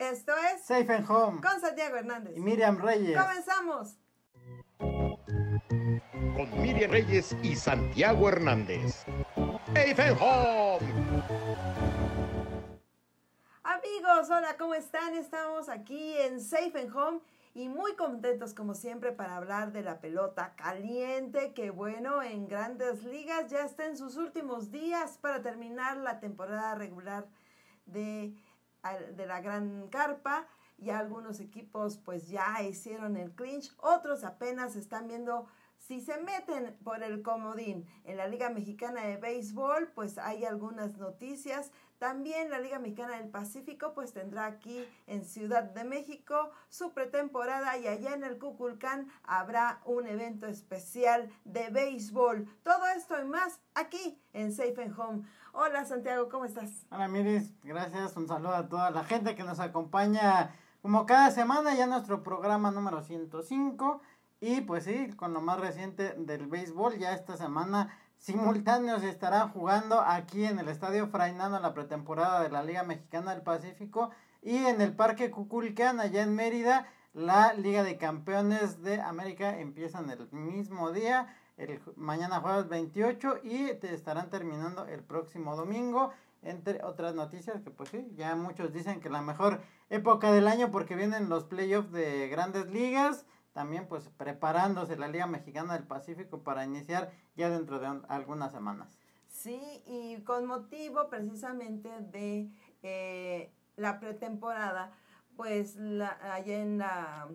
Esto es Safe and Home con Santiago Hernández. y Miriam Reyes. Comenzamos. con Miriam Reyes y Santiago Hernández. Safe Home. Amigos, hola, ¿cómo están? Estamos aquí en Safe and Home y muy contentos como siempre para hablar de la pelota caliente que bueno, en grandes ligas ya está en sus últimos días para terminar la temporada regular de, de la Gran Carpa. Ya algunos equipos pues ya hicieron el clinch, otros apenas están viendo si se meten por el comodín en la Liga Mexicana de Béisbol, pues hay algunas noticias. También la Liga Mexicana del Pacífico, pues tendrá aquí en Ciudad de México su pretemporada y allá en el Cuculcán habrá un evento especial de béisbol. Todo esto y más aquí en Safe and Home. Hola Santiago, ¿cómo estás? Hola Miris, gracias, un saludo a toda la gente que nos acompaña como cada semana ya nuestro programa número 105 y pues sí, con lo más reciente del béisbol, ya esta semana simultáneos estarán jugando aquí en el Estadio Frainano la pretemporada de la Liga Mexicana del Pacífico y en el Parque Cuculcán allá en Mérida. La Liga de Campeones de América empiezan el mismo día, el mañana jueves 28 y te estarán terminando el próximo domingo entre otras noticias que pues sí, ya muchos dicen que la mejor época del año porque vienen los playoffs de grandes ligas, también pues preparándose la Liga Mexicana del Pacífico para iniciar ya dentro de un- algunas semanas. Sí, y con motivo precisamente de eh, la pretemporada, pues la, allá en la,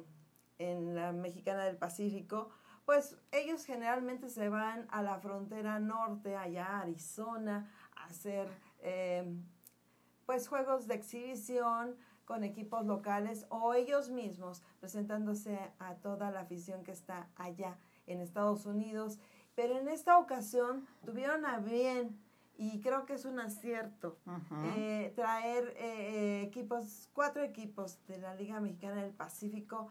en la Mexicana del Pacífico, pues ellos generalmente se van a la frontera norte, allá a Arizona, a hacer eh, pues juegos de exhibición con equipos locales o ellos mismos presentándose a toda la afición que está allá en Estados Unidos. Pero en esta ocasión tuvieron a bien, y creo que es un acierto, eh, traer eh, equipos, cuatro equipos de la Liga Mexicana del Pacífico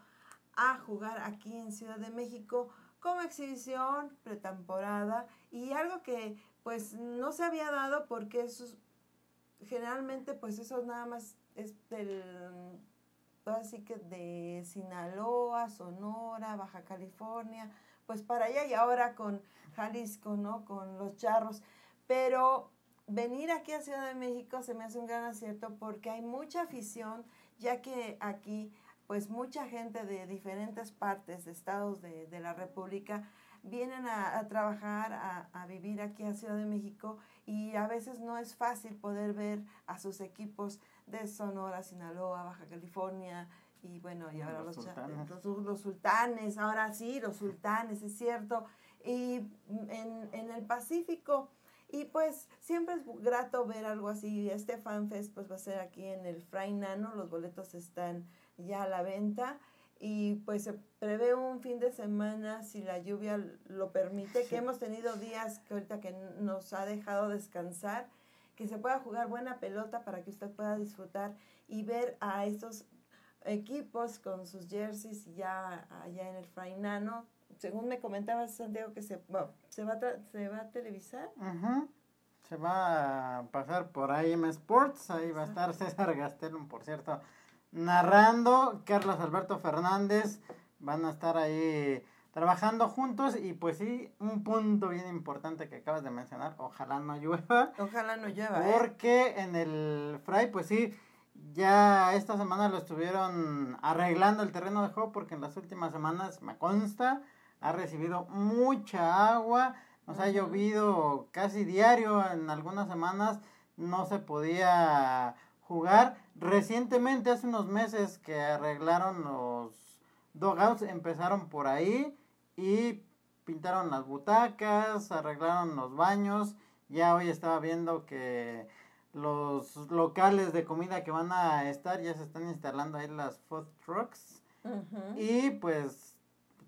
a jugar aquí en Ciudad de México como exhibición, pretemporada y algo que pues no se había dado porque esos generalmente pues eso nada más es del así que de Sinaloa, Sonora, Baja California, pues para allá y ahora con Jalisco, ¿no? Con los charros. Pero venir aquí a Ciudad de México se me hace un gran acierto porque hay mucha afición, ya que aquí pues mucha gente de diferentes partes de estados de, de la República vienen a, a trabajar, a, a vivir aquí a Ciudad de México y a veces no es fácil poder ver a sus equipos de Sonora, Sinaloa, Baja California y bueno, y ahora Los los, sultanes. los, los sultanes, ahora sí, los sultanes, es cierto. Y en, en el Pacífico, y pues siempre es grato ver algo así. Este FanFest pues va a ser aquí en el Fray Nano, los boletos están ya a la venta. Y pues se prevé un fin de semana, si la lluvia lo permite, que hemos tenido días que ahorita que nos ha dejado descansar, que se pueda jugar buena pelota para que usted pueda disfrutar y ver a estos equipos con sus jerseys ya allá en el Fray Nano. Según me comentabas, Santiago, que se, bueno, se, va, a se va a televisar. Se va a pasar por AM Sports, ahí va a estar César Gastelum, por cierto, narrando, Carlos Alberto Fernández, van a estar ahí trabajando juntos y pues sí, un punto bien importante que acabas de mencionar, ojalá no llueva, Ojalá no llueva, ¿eh? porque en el Fray pues sí, ya esta semana lo estuvieron arreglando el terreno de juego porque en las últimas semanas, me consta, ha recibido mucha agua, nos ha llovido casi diario en algunas semanas, no se podía jugar. Recientemente, hace unos meses que arreglaron los dogouts, empezaron por ahí y pintaron las butacas, arreglaron los baños. Ya hoy estaba viendo que los locales de comida que van a estar ya se están instalando ahí las food trucks. Y pues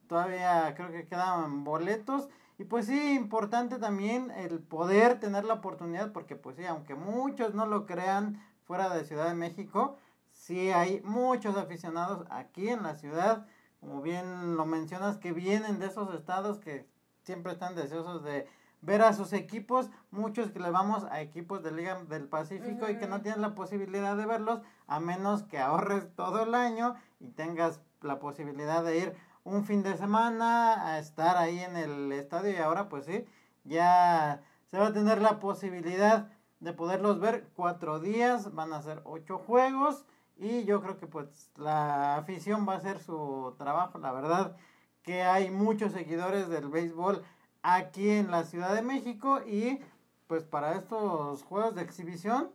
todavía creo que quedan boletos. Y pues sí, importante también el poder tener la oportunidad, porque pues sí, aunque muchos no lo crean fuera de Ciudad de México, sí hay muchos aficionados aquí en la ciudad, como bien lo mencionas, que vienen de esos estados que siempre están deseosos de ver a sus equipos, muchos que le vamos a equipos de Liga del Pacífico y que no tienen la posibilidad de verlos, a menos que ahorres todo el año y tengas la posibilidad de ir un fin de semana a estar ahí en el estadio. Y ahora pues sí, ya se va a tener la posibilidad de poderlos ver cuatro días, van a ser ocho juegos y yo creo que pues la afición va a hacer su trabajo, la verdad que hay muchos seguidores del béisbol aquí en la Ciudad de México y pues para estos juegos de exhibición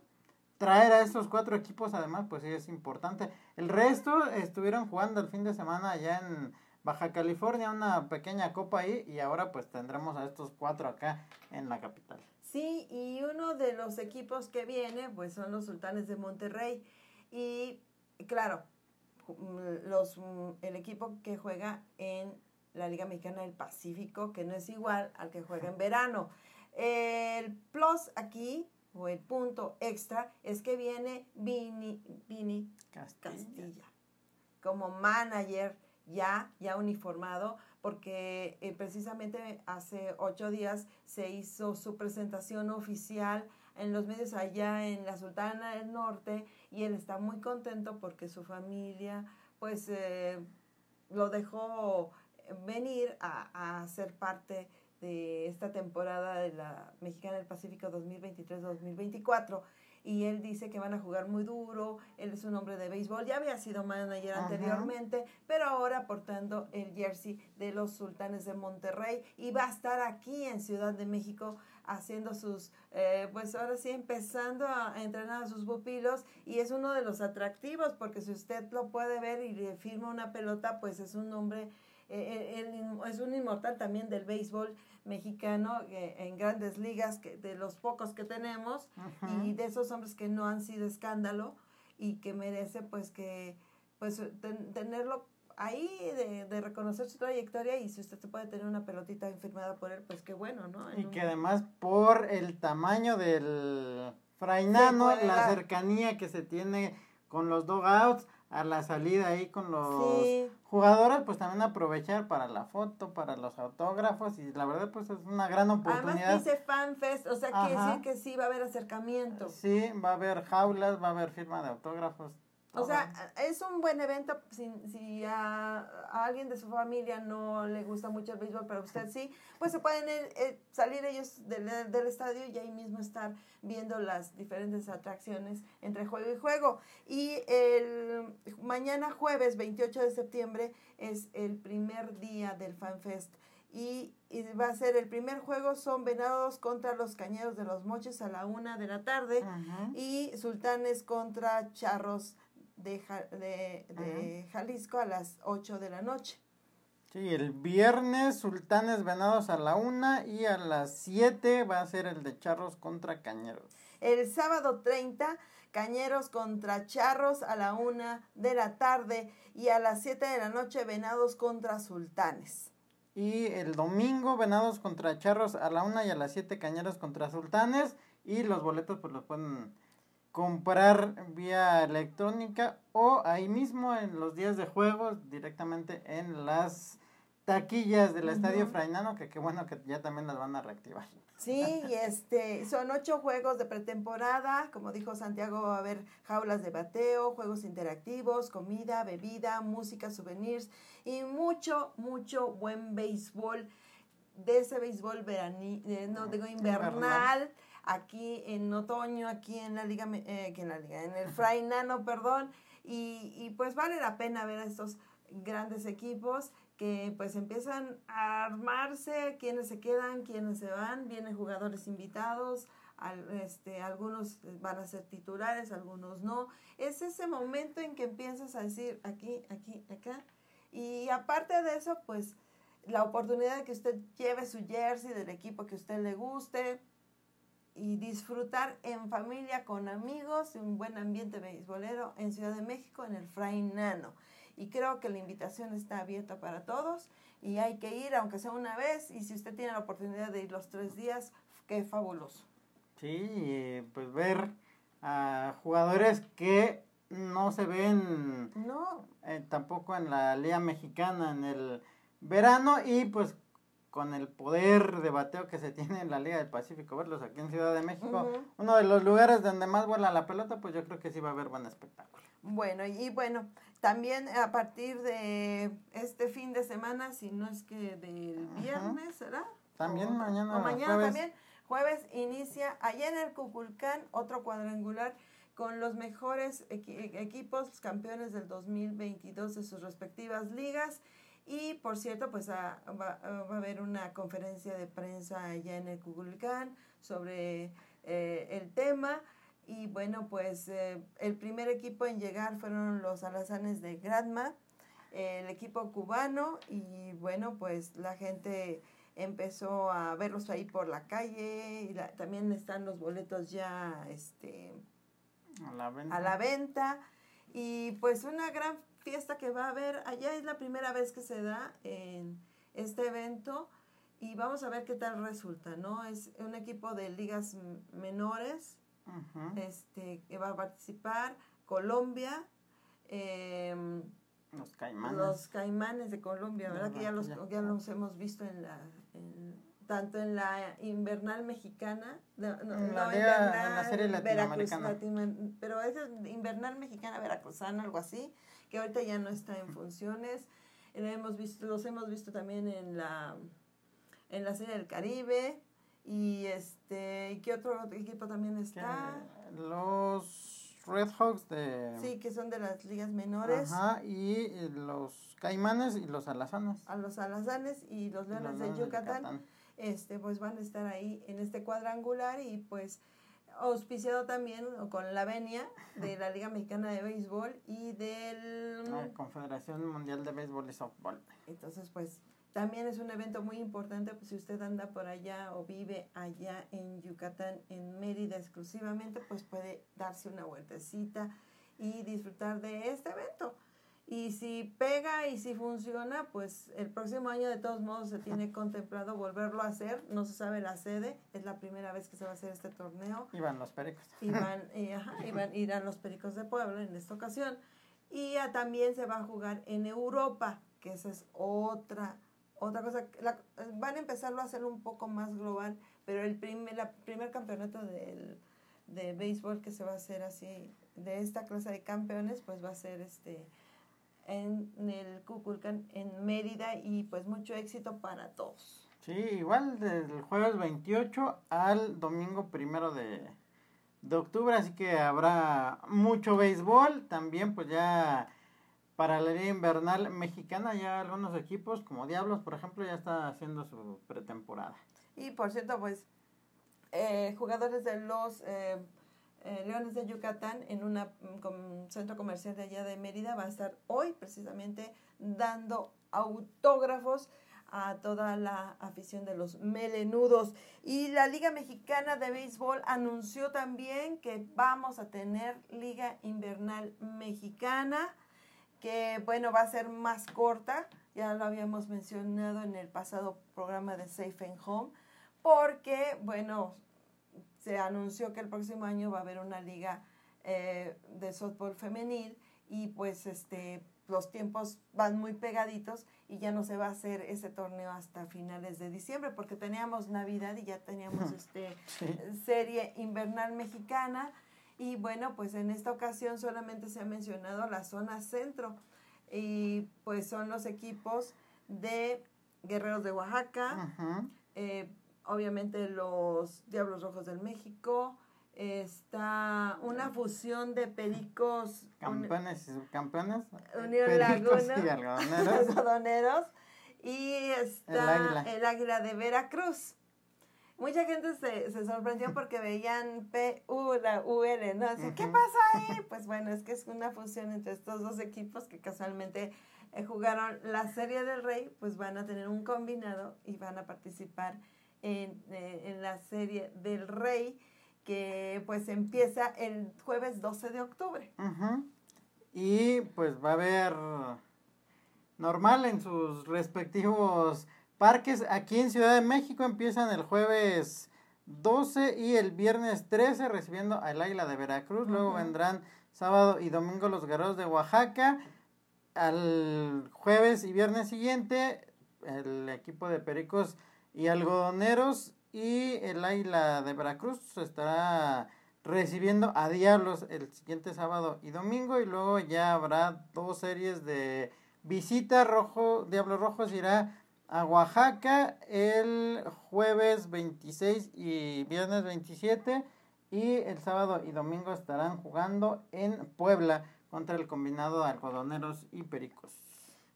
traer a estos cuatro equipos además pues sí es importante. El resto estuvieron jugando el fin de semana allá en Baja California, una pequeña copa ahí y ahora pues tendremos a estos cuatro acá en la capital. Sí, y uno de los equipos que viene pues son los Sultanes de Monterrey y claro, los, el equipo que juega en la Liga Mexicana del Pacífico, que no es igual al que juega en verano. El plus aquí, o el punto extra, es que viene Vini, Vini Castilla. como manager ya, ya uniformado, porque eh, precisamente hace ocho días se hizo su presentación oficial en los medios allá en la Sultana del Norte y él está muy contento porque su familia pues eh, lo dejó venir a, ser parte de esta temporada de la Mexicana del Pacífico 2023-2024 y él dice que van a jugar muy duro, él es un hombre de béisbol, ya había sido manager anteriormente, pero ahora aportando el jersey de los Sultanes de Monterrey y va a estar aquí en Ciudad de México haciendo sus, eh, pues ahora sí empezando a entrenar a sus pupilos y es uno de los atractivos porque si usted lo puede ver y le firma una pelota, pues es un hombre eh, es un inmortal también del béisbol mexicano eh, en grandes ligas, que, de los pocos que tenemos, y de esos hombres que no han sido escándalo y que merece pues que pues tenerlo ahí de, de, reconocer su trayectoria y si usted se puede tener una pelotita firmada por él, pues qué bueno, ¿no? y que además por el tamaño del Frainano, la cercanía que se tiene con los dogouts, a la salida ahí con los jugadores, pues también aprovechar para la foto, para los autógrafos y la verdad pues es una gran oportunidad. Además dice FanFest, o sea, quiere decir que sí va a haber acercamiento. Sí, va a haber jaulas, va a haber firma de autógrafos, o sea, es un buen evento si, si a, alguien de su familia no le gusta mucho el béisbol, pero usted sí, pues se pueden eh, salir ellos del, del, estadio y ahí mismo estar viendo las diferentes atracciones entre juego y juego. Y el mañana jueves 28 de septiembre es el primer día del FanFest. Y, y, va a ser el primer juego, son Venados contra los Cañeros de los Moches a la una de la tarde y Sultanes contra Charros de, de, Jalisco a las 8 de la noche. Sí, el viernes Sultanes Venados a la 1 y a las 7 va a ser el de Charros contra Cañeros. El sábado 30, Cañeros contra Charros a la 1 de la tarde y a las 7 de la noche Venados contra Sultanes. Y el domingo Venados contra Charros a la 1 y a las 7 Cañeros contra Sultanes y los boletos pues los pueden comprar vía electrónica o ahí mismo en los días de juego directamente en las taquillas del Estadio Frainano, que qué bueno que ya también las van a reactivar. Sí, este, son ocho juegos de pretemporada, como dijo Santiago, va a haber jaulas de bateo, juegos interactivos, comida, bebida, música, souvenirs y mucho, mucho buen béisbol, de ese béisbol veraní, eh, no digo invernal aquí en otoño, aquí en la liga, eh, en la liga, en el Fray Nano, perdón, y, y pues vale la pena ver a estos grandes equipos que pues empiezan a armarse, quienes se quedan, quienes se van, vienen jugadores invitados, al, este, algunos van a ser titulares, algunos no. Es ese momento en que empiezas a decir aquí, aquí, acá. Y aparte de eso, pues la oportunidad de que usted lleve su jersey del equipo que usted le guste, y disfrutar en familia con amigos un buen ambiente beisbolero en Ciudad de México en el Fray Nano. Y creo que la invitación está abierta para todos y hay que ir aunque sea una vez y si usted tiene la oportunidad de ir los tres días, qué fabuloso. Sí, pues ver a jugadores que no se ven no. Eh, tampoco en la Liga Mexicana en el verano y pues con el poder de bateo que se tiene en la Liga del Pacífico, verlos aquí en Ciudad de México, uno de los lugares donde más vuela la pelota, pues yo creo que sí va a haber buen espectáculo. Bueno, y bueno, también a partir de este fin de semana, si no es que del viernes, ¿será? También O- mañana, O mañana jueves. también. Jueves inicia allá en el Cuculcán otro cuadrangular con los mejores equi- equipos campeones del 2022 de sus respectivas ligas. Y por cierto, pues ah, va, ah, va a haber una conferencia de prensa allá en el Cuculcán sobre eh, el tema. Y bueno, pues eh, el primer equipo en llegar fueron los alazanes de Gradma, el equipo cubano. Y bueno, pues la gente empezó a verlos ahí por la calle. Y la- también están los boletos ya este, A la venta. a la venta. Y pues una gran fiesta que va a haber. Allá es la primera vez que se da en este evento. Y vamos a ver qué tal resulta, ¿no? Es un equipo de ligas menores este, que va a participar. Colombia. em, Los caimanes. los caimanes de Colombia, ¿verdad? Que ya los, ya los hemos visto en la, en- tanto en la invernal mexicana, no, no, En la no, en la serie Veracruz, latinoamericana. latino- pero es invernal mexicana veracruzana, algo así, que ahorita ya no está en funciones. Lo hemos visto, los hemos visto también en la, en la serie del Caribe. Y este, ¿y ¿qué otro equipo también Que está? Los Red Hawks de... Sí, que son de las ligas menores. Ajá, y eh, los caimanes y los alazanes. a los alazanes y los y leones de Leones Yucatán, este pues van a estar ahí en este cuadrangular y pues auspiciado también con la venia de la Liga Mexicana de Béisbol y del La Confederación Mundial de Béisbol y Softball. entonces pues también es un evento muy importante pues si usted anda por allá o vive allá en Yucatán en Mérida exclusivamente pues puede darse una vueltecita y disfrutar de este evento y si pega y si funciona, pues el próximo año de todos modos se tiene contemplado volverlo a hacer. No se sabe la sede, es la primera vez que se va a hacer este torneo. Iban los pericos. Y van, y, ajá, y van- irán los Pericos de Puebla en esta ocasión. Y también se va a jugar en Europa, que esa es otra, otra cosa. La- van a empezarlo a hacer un poco más global, pero el primer, la primer campeonato del, de béisbol que se va a hacer así, de esta clase de campeones, pues va a ser este en el Kukulkan en Mérida y pues mucho éxito para todos. Sí, igual del jueves 28 al domingo primero de, de octubre, así que habrá mucho béisbol. También pues ya para la liga invernal mexicana ya algunos equipos como Diablos, por ejemplo, ya está haciendo su pretemporada. Y por cierto, pues eh, jugadores de los eh, eh, Leones de Yucatán en un centro comercial de allá de Mérida va a estar hoy precisamente dando autógrafos a toda la afición de los melenudos. Y la Liga Mexicana de Béisbol anunció también que vamos a tener Liga Invernal Mexicana, que bueno, va a ser más corta, ya lo habíamos mencionado en el pasado programa de Safe and Home, porque bueno, se anunció que el próximo año va a haber una liga eh, de softball femenil y pues este los tiempos van muy pegaditos y ya no se va a hacer ese torneo hasta finales de diciembre porque teníamos Navidad y ya teníamos este serie invernal mexicana. Y bueno pues en esta ocasión solamente se ha mencionado la zona centro y pues son los equipos de Guerreros de Oaxaca eh, obviamente los Diablos Rojos del México, está una fusión de pericos Campeones y subcampeones. Unión Laguna. y algodoneros. y está El águila. el águila de Veracruz. Mucha gente se, se sorprendió porque veían P, U, la UL, ¿no? Así, ¿qué pasa ahí? Pues bueno, es que es una fusión entre estos dos equipos que casualmente eh, jugaron la Serie del Rey, pues van a tener un combinado y van a participar en, eh, en la Serie del Rey, que pues empieza el jueves 12 de octubre. Y pues va a haber normal en sus respectivos parques. Aquí en Ciudad de México empiezan el jueves 12 y el viernes 13 recibiendo al Águila de Veracruz. Luego vendrán sábado y domingo los Guerreros de Oaxaca. Al jueves y viernes siguiente el equipo de Pericos y Algodoneros y el Águila de Veracruz estará recibiendo a Diablos el siguiente sábado y domingo y luego ya habrá dos series de visita rojo Diablos Rojos irá a Oaxaca el jueves 26 y viernes 27 y el sábado y domingo estarán jugando en Puebla contra el combinado de algodoneros y pericos.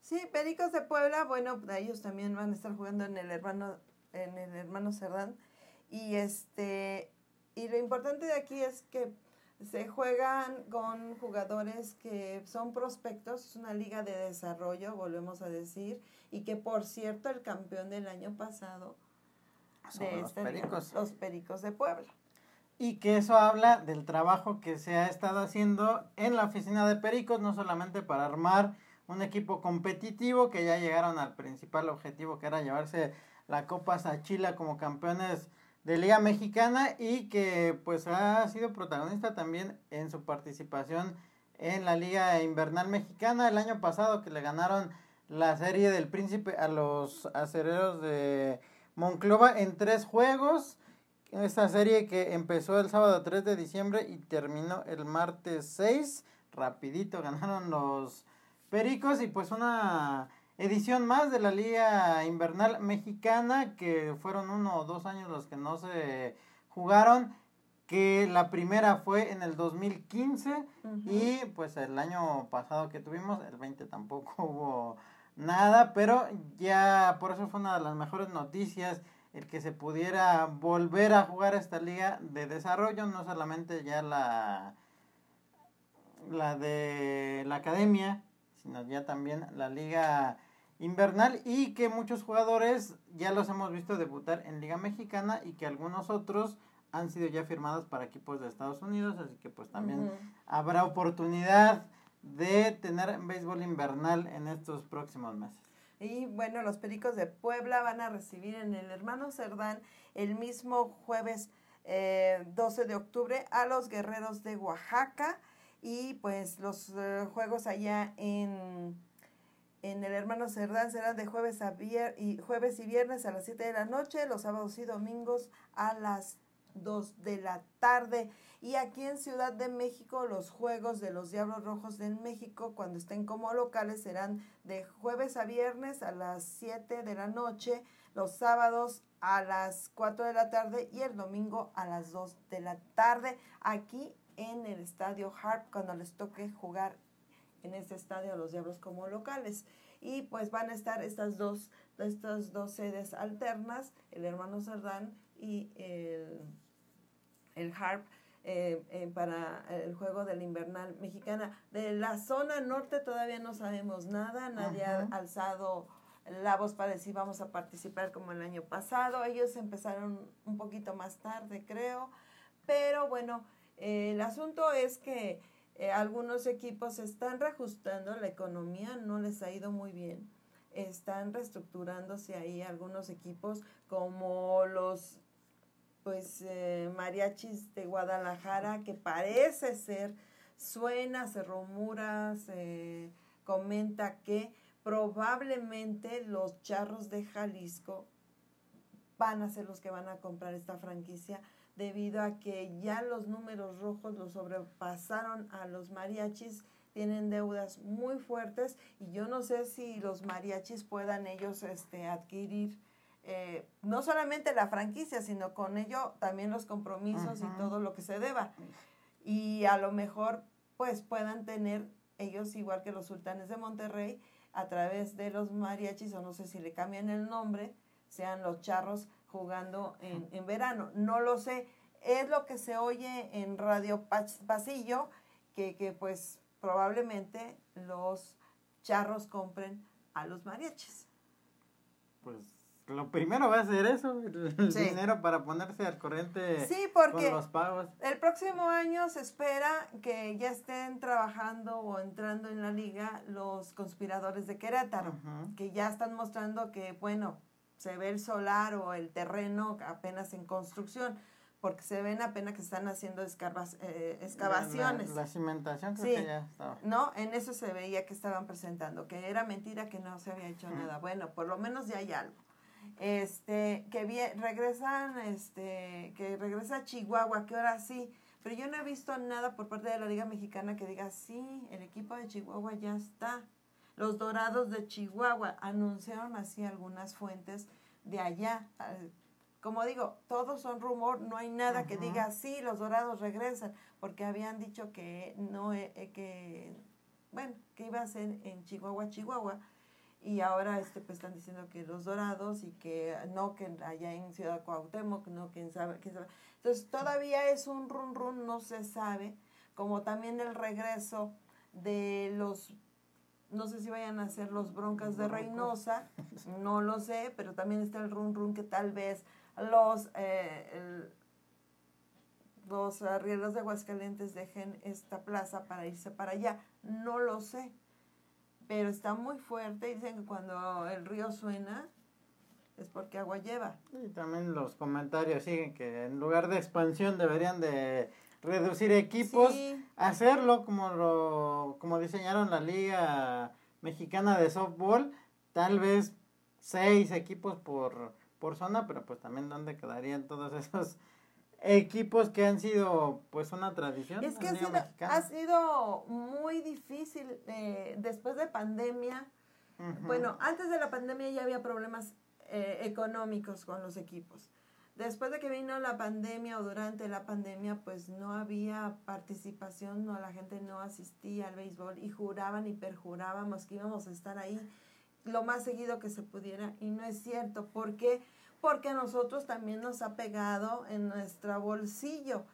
Sí, Pericos de Puebla, bueno, ellos también van a estar jugando en el hermano en el hermano Cerdán y este y lo importante de aquí es que se juegan con jugadores que son prospectos, es una liga de desarrollo, volvemos a decir, y que por cierto el campeón del año pasado de los, este pericos. los Pericos de Puebla. Y que eso habla del trabajo que se ha estado haciendo en la oficina de Pericos, no solamente para armar un equipo competitivo, que ya llegaron al principal objetivo, que era llevarse la Copa Sachila como campeones de Liga Mexicana y que pues ha sido protagonista también en su participación en la Liga Invernal Mexicana el año pasado que le ganaron la serie del Príncipe a los acereros de Monclova en tres juegos. Esta serie que empezó el sábado 3 de diciembre y terminó el martes 6. Rapidito ganaron los Pericos y pues una edición más de la Liga Invernal Mexicana, que fueron uno o dos años los que no se jugaron, que la primera fue en el 2015 y pues el año pasado que tuvimos, el 20 tampoco hubo nada, pero ya por eso fue una de las mejores noticias el que se pudiera volver a jugar esta liga de desarrollo, no solamente ya la la de la academia, sino ya también la liga invernal y que muchos jugadores ya los hemos visto debutar en Liga Mexicana y que algunos otros han sido ya firmados para equipos de Estados Unidos, así que pues también habrá oportunidad de tener béisbol invernal en estos próximos meses. Y bueno, los Pericos de Puebla van a recibir en el Hermano Cerdán el mismo jueves 12 eh, de octubre a los Guerreros de Oaxaca y pues los eh, juegos allá en en el Hermano Cerdán serán de jueves, a y, jueves y viernes a las 7 de la noche, los sábados y domingos a las 2 de la tarde. Y aquí en Ciudad de México, los juegos de los Diablos Rojos de México, cuando estén como locales, serán de jueves a viernes a las 7 de la noche, los sábados a las 4 de la tarde y el domingo a las 2 de la tarde, aquí en el Estadio Harp, cuando les toque jugar en este estadio los Diablos como locales. Y pues van a estar estas dos, estas dos sedes alternas, el hermano Cerdán y el, el Harp. Eh, eh, para el juego de la invernal mexicana. De la zona norte todavía no sabemos nada, nadie ha alzado la voz para decir vamos a participar como el año pasado. Ellos empezaron un poquito más tarde, creo, pero bueno, eh, el asunto es que eh, algunos equipos están reajustando, la economía no les ha ido muy bien. Están reestructurándose ahí algunos equipos como los pues eh, mariachis de Guadalajara que parece ser, suena, se rumora, se comenta que probablemente los charros de Jalisco van a ser los que van a comprar esta franquicia debido a que ya los números rojos los sobrepasaron a los mariachis, tienen deudas muy fuertes y yo no sé si los mariachis puedan ellos este, adquirir eh, no solamente la franquicia, sino con ello también los compromisos y todo lo que se deba. Y a lo mejor pues puedan tener ellos igual que los sultanes de Monterrey a través de los mariachis o no sé si le cambian el nombre, sean los charros jugando en, en verano. No lo sé, es lo que se oye en Radio Pasillo, que, que pues probablemente los charros compren a los mariachis. Pues lo primero va a ser eso, el dinero para ponerse al corriente sí, porque con los pagos. El próximo año se espera que ya estén trabajando o entrando en la liga los conspiradores de Querétaro, que ya están mostrando que, bueno, se ve el solar o el terreno apenas en construcción, porque se ven apenas que están haciendo eh, excavaciones. La, la, cimentación creo Sí. que ya estaba. No, en eso se veía que estaban presentando, que era mentira que no se había hecho nada. Bueno, por lo menos ya hay algo. Este, que vie- regresan, este, que regresa a Chihuahua, que ahora sí, pero yo no he visto nada por parte de la Liga Mexicana que diga, sí, el equipo de Chihuahua ya está. Los Dorados de Chihuahua anunciaron así algunas fuentes de allá. Como digo, todos son rumor, no hay nada que diga, sí, los Dorados regresan, porque habían dicho que no, eh, eh, que, bueno, que iba a ser en Chihuahua, Chihuahua, y ahora este pues están diciendo que los Dorados y que no, que allá en Ciudad Cuauhtémoc, no, quién sabe, quién sabe. Entonces todavía es un run run, no se sabe, como también el regreso de los, no sé si vayan a ser los Broncas de. Reynosa, no lo sé, pero también está el run run que tal vez los, eh, el- los arrieros de Aguascalientes dejen esta plaza para irse para allá, no lo sé pero está muy fuerte. Dicen que cuando el río suena es porque agua lleva. Y también los comentarios siguen que en lugar de expansión deberían de reducir equipos, Sí. hacerlo como lo como diseñaron la Liga Mexicana de Softball, tal vez seis equipos por, por zona, pero pues también dónde quedarían todos esos equipos que han sido pues una tradición. Es que ha sido, ha sido muy difícil eh, después de pandemia. Bueno, antes de la pandemia ya había problemas eh, económicos con los equipos. Después de que vino la pandemia o durante la pandemia, pues no había participación, no la gente no asistía al béisbol y juraban y perjurábamos que íbamos a estar ahí lo más seguido que se pudiera y no es cierto. ¿Por qué? Porque a nosotros también nos ha pegado en nuestro bolsillo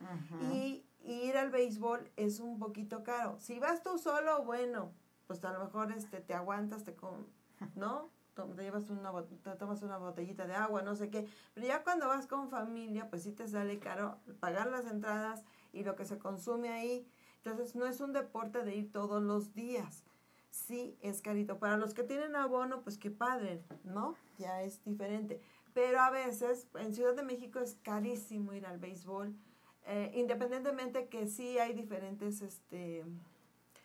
y ir al béisbol es un poquito caro. Si vas tú solo, bueno, pues a lo mejor este te aguantas, te com ¿no? Te llevas una te tomas una botellita de agua, no sé qué. Pero ya cuando vas con familia, pues sí te sale caro pagar las entradas y lo que se consume ahí. Entonces no es un deporte de ir todos los días. Sí, es carito. Para los que tienen abono, pues qué padre, ¿no? Ya es diferente. Pero a veces en Ciudad de México es carísimo ir al béisbol. Eh, independientemente que sí hay diferentes este,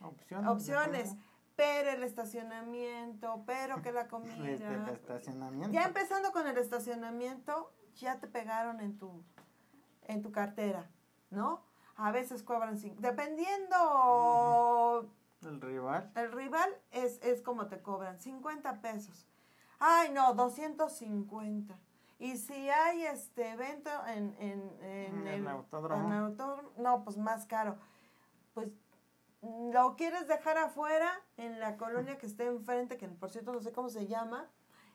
opciones. opciones, pero el estacionamiento, pero que la Este, el comida. estacionamiento. Ya empezando con el estacionamiento, ya te pegaron en tu, en tu cartera, ¿no? A veces cobran, cin- dependiendo El rival. el rival, es, es como te cobran, 50 pesos. Ay, no, 250. Y si hay este evento en, en, en En el el autódromo. en el autódromo, no, pues más caro. Pues lo quieres dejar afuera en la colonia que esté enfrente, que por cierto no sé cómo se llama,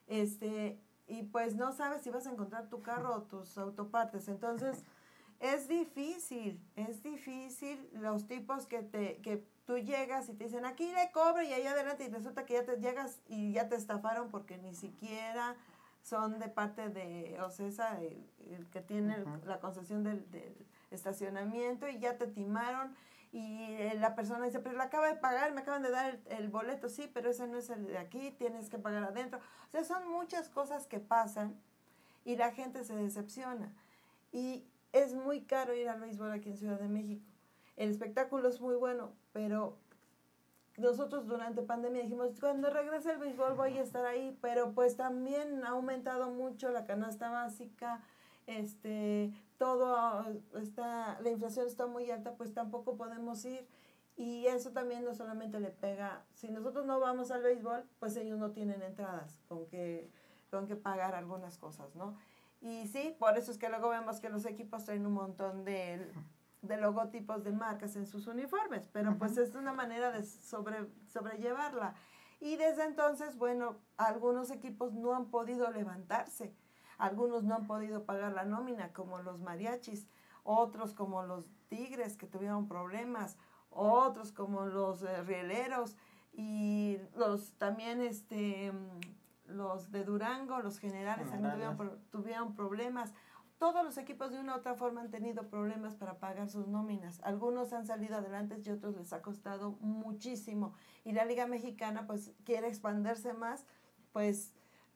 este, y pues no sabes si vas a encontrar tu carro o tus autopartes. Entonces, es difícil, es difícil los tipos que te, que tú llegas y te dicen aquí le cobre y allá adelante y resulta que ya te llegas y ya te estafaron porque ni siquiera son de parte de OCESA, el, el que tiene la concesión del, del estacionamiento y ya te timaron y eh, la persona dice, pero la acaba de pagar, me acaban de dar el, el boleto, sí, pero ese no es el de aquí, tienes que pagar adentro. O sea, son muchas cosas que pasan y la gente se decepciona. Y es muy caro ir al béisbol aquí en Ciudad de México. El espectáculo es muy bueno, pero nosotros durante pandemia dijimos, cuando regrese el béisbol voy a estar ahí, pero pues también ha aumentado mucho la canasta básica, este, todo está, la inflación está muy alta, pues tampoco podemos ir. Y eso también no solamente le pega, si nosotros no vamos al béisbol, pues ellos no tienen entradas con que, con que pagar algunas cosas, ¿no? Y sí, por eso es que luego vemos que los equipos traen un montón de, de logotipos de marcas en sus uniformes, pero pues es una manera de sobre, sobrellevarla. Y desde entonces, bueno, algunos equipos no han podido levantarse, algunos no han podido pagar la nómina, como los mariachis, otros como los tigres que tuvieron problemas, otros como los eh, rieleros y los también este mm, los de Durango, los generales también tuvieron, tuvieron problemas. Todos los equipos de una u otra forma han tenido problemas para pagar sus nóminas. Algunos han salido adelante y otros les ha costado muchísimo. Y la Liga Mexicana pues quiere expandirse más, pues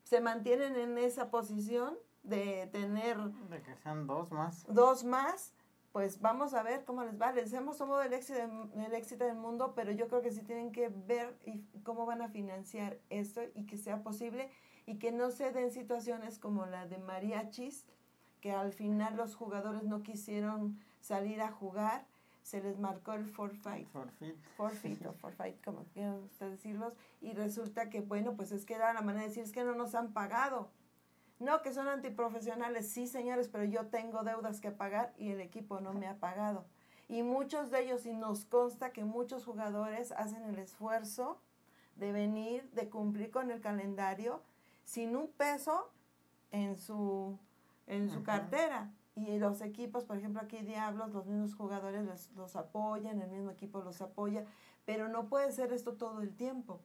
se mantienen en esa posición de tener De que sean dos más. dos más, pues vamos a ver cómo les va. Les hemos tomado el éxito, el éxito del mundo, pero yo creo que sí tienen que ver y cómo van a financiar esto y que sea posible y que no se den situaciones como la de mariachis, que al final los jugadores no quisieron salir a jugar, se les marcó el forfeit Forfeit. forfeit o forfeit, como quieran ustedes decirlos, y resulta que, bueno, pues es que era la manera de decir, es que no nos han pagado. No, que son antiprofesionales, sí señores, pero yo tengo deudas que pagar y el equipo no me ha pagado. Y muchos de ellos, y nos consta que muchos jugadores hacen el esfuerzo de venir, de cumplir con el calendario, sin un peso en su, en su cartera. Y los equipos, por ejemplo, aquí Diablos, los mismos jugadores les- los apoyan, el mismo equipo los apoya, pero no puede ser esto todo el tiempo.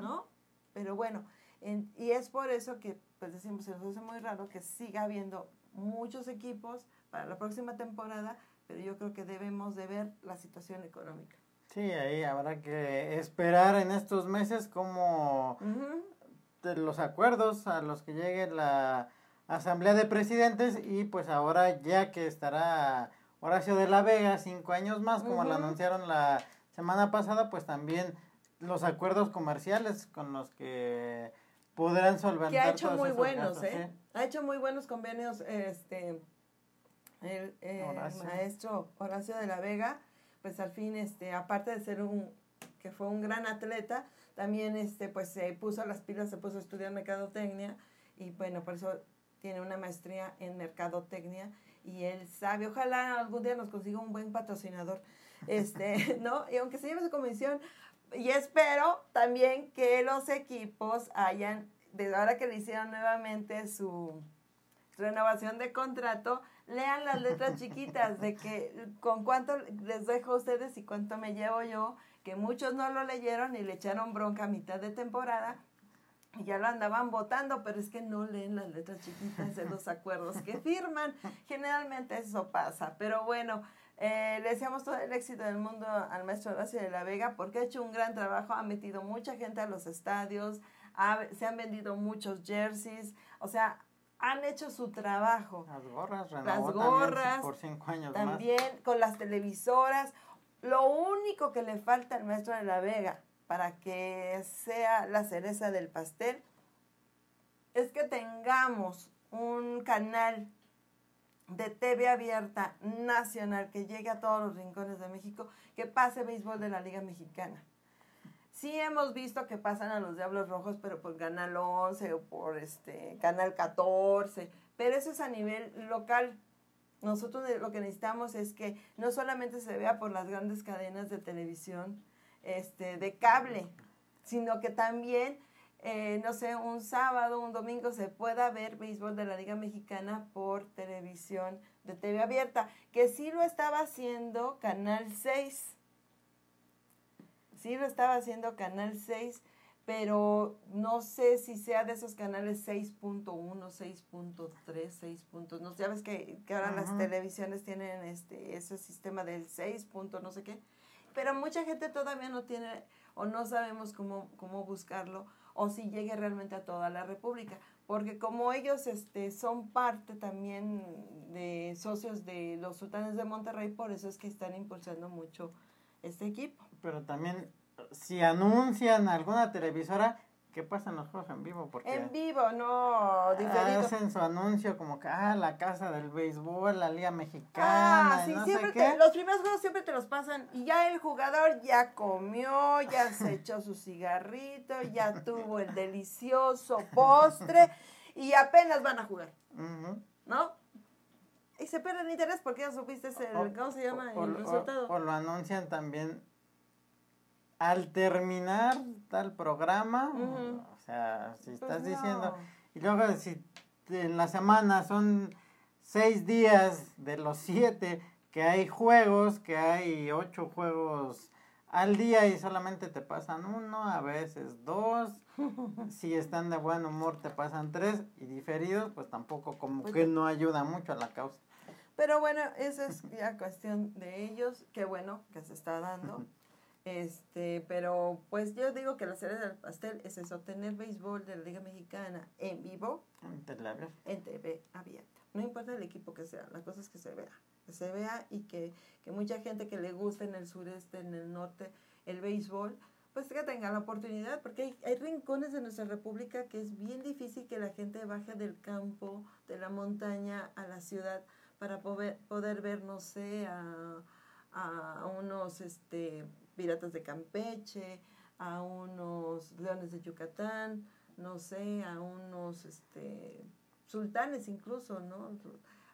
¿no? Pero bueno, en- y es por eso que, pues decimos, se nos hace muy raro que siga habiendo muchos equipos para la próxima temporada, pero yo creo que debemos de ver la situación económica. Sí, ahí habrá que esperar en estos meses Ujú. de los acuerdos a los que llegue la Asamblea de Presidentes y pues ahora ya que estará Horacio de la Vega cinco años más, como lo anunciaron la semana pasada, pues también los acuerdos comerciales con los que podrán solventar que ha hecho todos muy buenos, gastos, ¿eh? Ha hecho muy buenos convenios, este, el, eh, Horacio. maestro Horacio de la Vega, pues al fin, este, aparte de ser un, que fue un gran atleta, también, este, pues se puso las pilas, se puso a estudiar mercadotecnia y bueno, por eso tiene una maestría en mercadotecnia y él sabe, ojalá algún día nos consiga un buen patrocinador, este, ¿no? Y aunque se lleve su comisión, y espero también que los equipos hayan, desde ahora que le hicieron nuevamente su renovación de contrato, lean las letras chiquitas de que con cuánto les dejo a ustedes y cuánto me llevo yo, que muchos no lo leyeron y le echaron bronca a mitad de temporada y ya lo andaban votando, pero es que no leen las letras chiquitas de los acuerdos que firman. Generalmente eso pasa, pero bueno, eh, le deseamos todo el éxito del mundo al maestro Horacio de la Vega porque ha hecho un gran trabajo, ha metido mucha gente a los estadios, ha- se han vendido muchos jerseys, o sea, han hecho su trabajo. Las gorras, renovó también gorras, por cinco años También con las televisoras. Lo único que le falta al maestro de la Vega para que sea la cereza del pastel es que tengamos un canal de TV abierta nacional que llegue a todos los rincones de México, que pase béisbol de la Liga Mexicana. Sí hemos visto que pasan a los Diablos Rojos, pero por Canal 11 o por este Canal 14, pero eso es a nivel local. Nosotros lo que necesitamos es que no solamente se vea por las grandes cadenas de televisión, este, de cable, sino que también, eh, no sé, un sábado, un domingo se pueda ver béisbol de la Liga Mexicana por televisión de TV abierta, que sí lo estaba haciendo Canal 6. Sí lo estaba haciendo Canal 6, pero no sé si sea de esos canales 6.1, 6.3, 6. punto- No, ya ves que, que ahora las televisiones tienen este ese sistema del 6. punto no sé qué. Pero mucha gente todavía no tiene o no sabemos cómo, cómo buscarlo o si llegue realmente a toda la República. Porque como ellos este, son parte también de socios de los sultanes de Monterrey, por eso es que están impulsando mucho este equipo. Pero también, si anuncian alguna televisora, ¿qué pasa en los juegos en vivo? Porque En vivo, no diferido. hacen su anuncio como que, ah, la casa del béisbol, la liga mexicana, Ah, sí, no siempre sé te- los primeros juegos siempre te los pasan y ya el jugador ya comió, ya se echó su cigarrito, ya tuvo el delicioso postre y apenas van a jugar. ¿no? Y se pierde el interés porque ya supiste el, O- ¿cómo se llama? o- el o- resultado. O, lo anuncian también al terminar tal programa. O sea, si Pues estás no. diciendo. Y luego, si en la semana son seis días de los siete que hay juegos, que hay ocho juegos al día y solamente te pasan uno, a veces dos. si están de buen humor te pasan tres y diferidos, pues tampoco como Pues que no. ayuda mucho a la causa. Pero bueno, eso es ya cuestión de ellos, qué bueno que se está dando. Este, pero pues yo digo que la cereza del pastel es eso, tener béisbol de la Liga Mexicana en vivo En tele- en TV abierta. No importa el equipo que sea, la cosa es que se vea. Que se vea y que, que mucha gente que le gusta en el sureste, en el norte, el béisbol, pues que tenga la oportunidad, porque hay, hay rincones de nuestra república que es bien difícil que la gente baje del campo, de la montaña a la ciudad para poder, poder ver, no sé, a, a unos este, piratas de Campeche, a unos leones de Yucatán, no sé, a unos este, sultanes incluso, ¿no?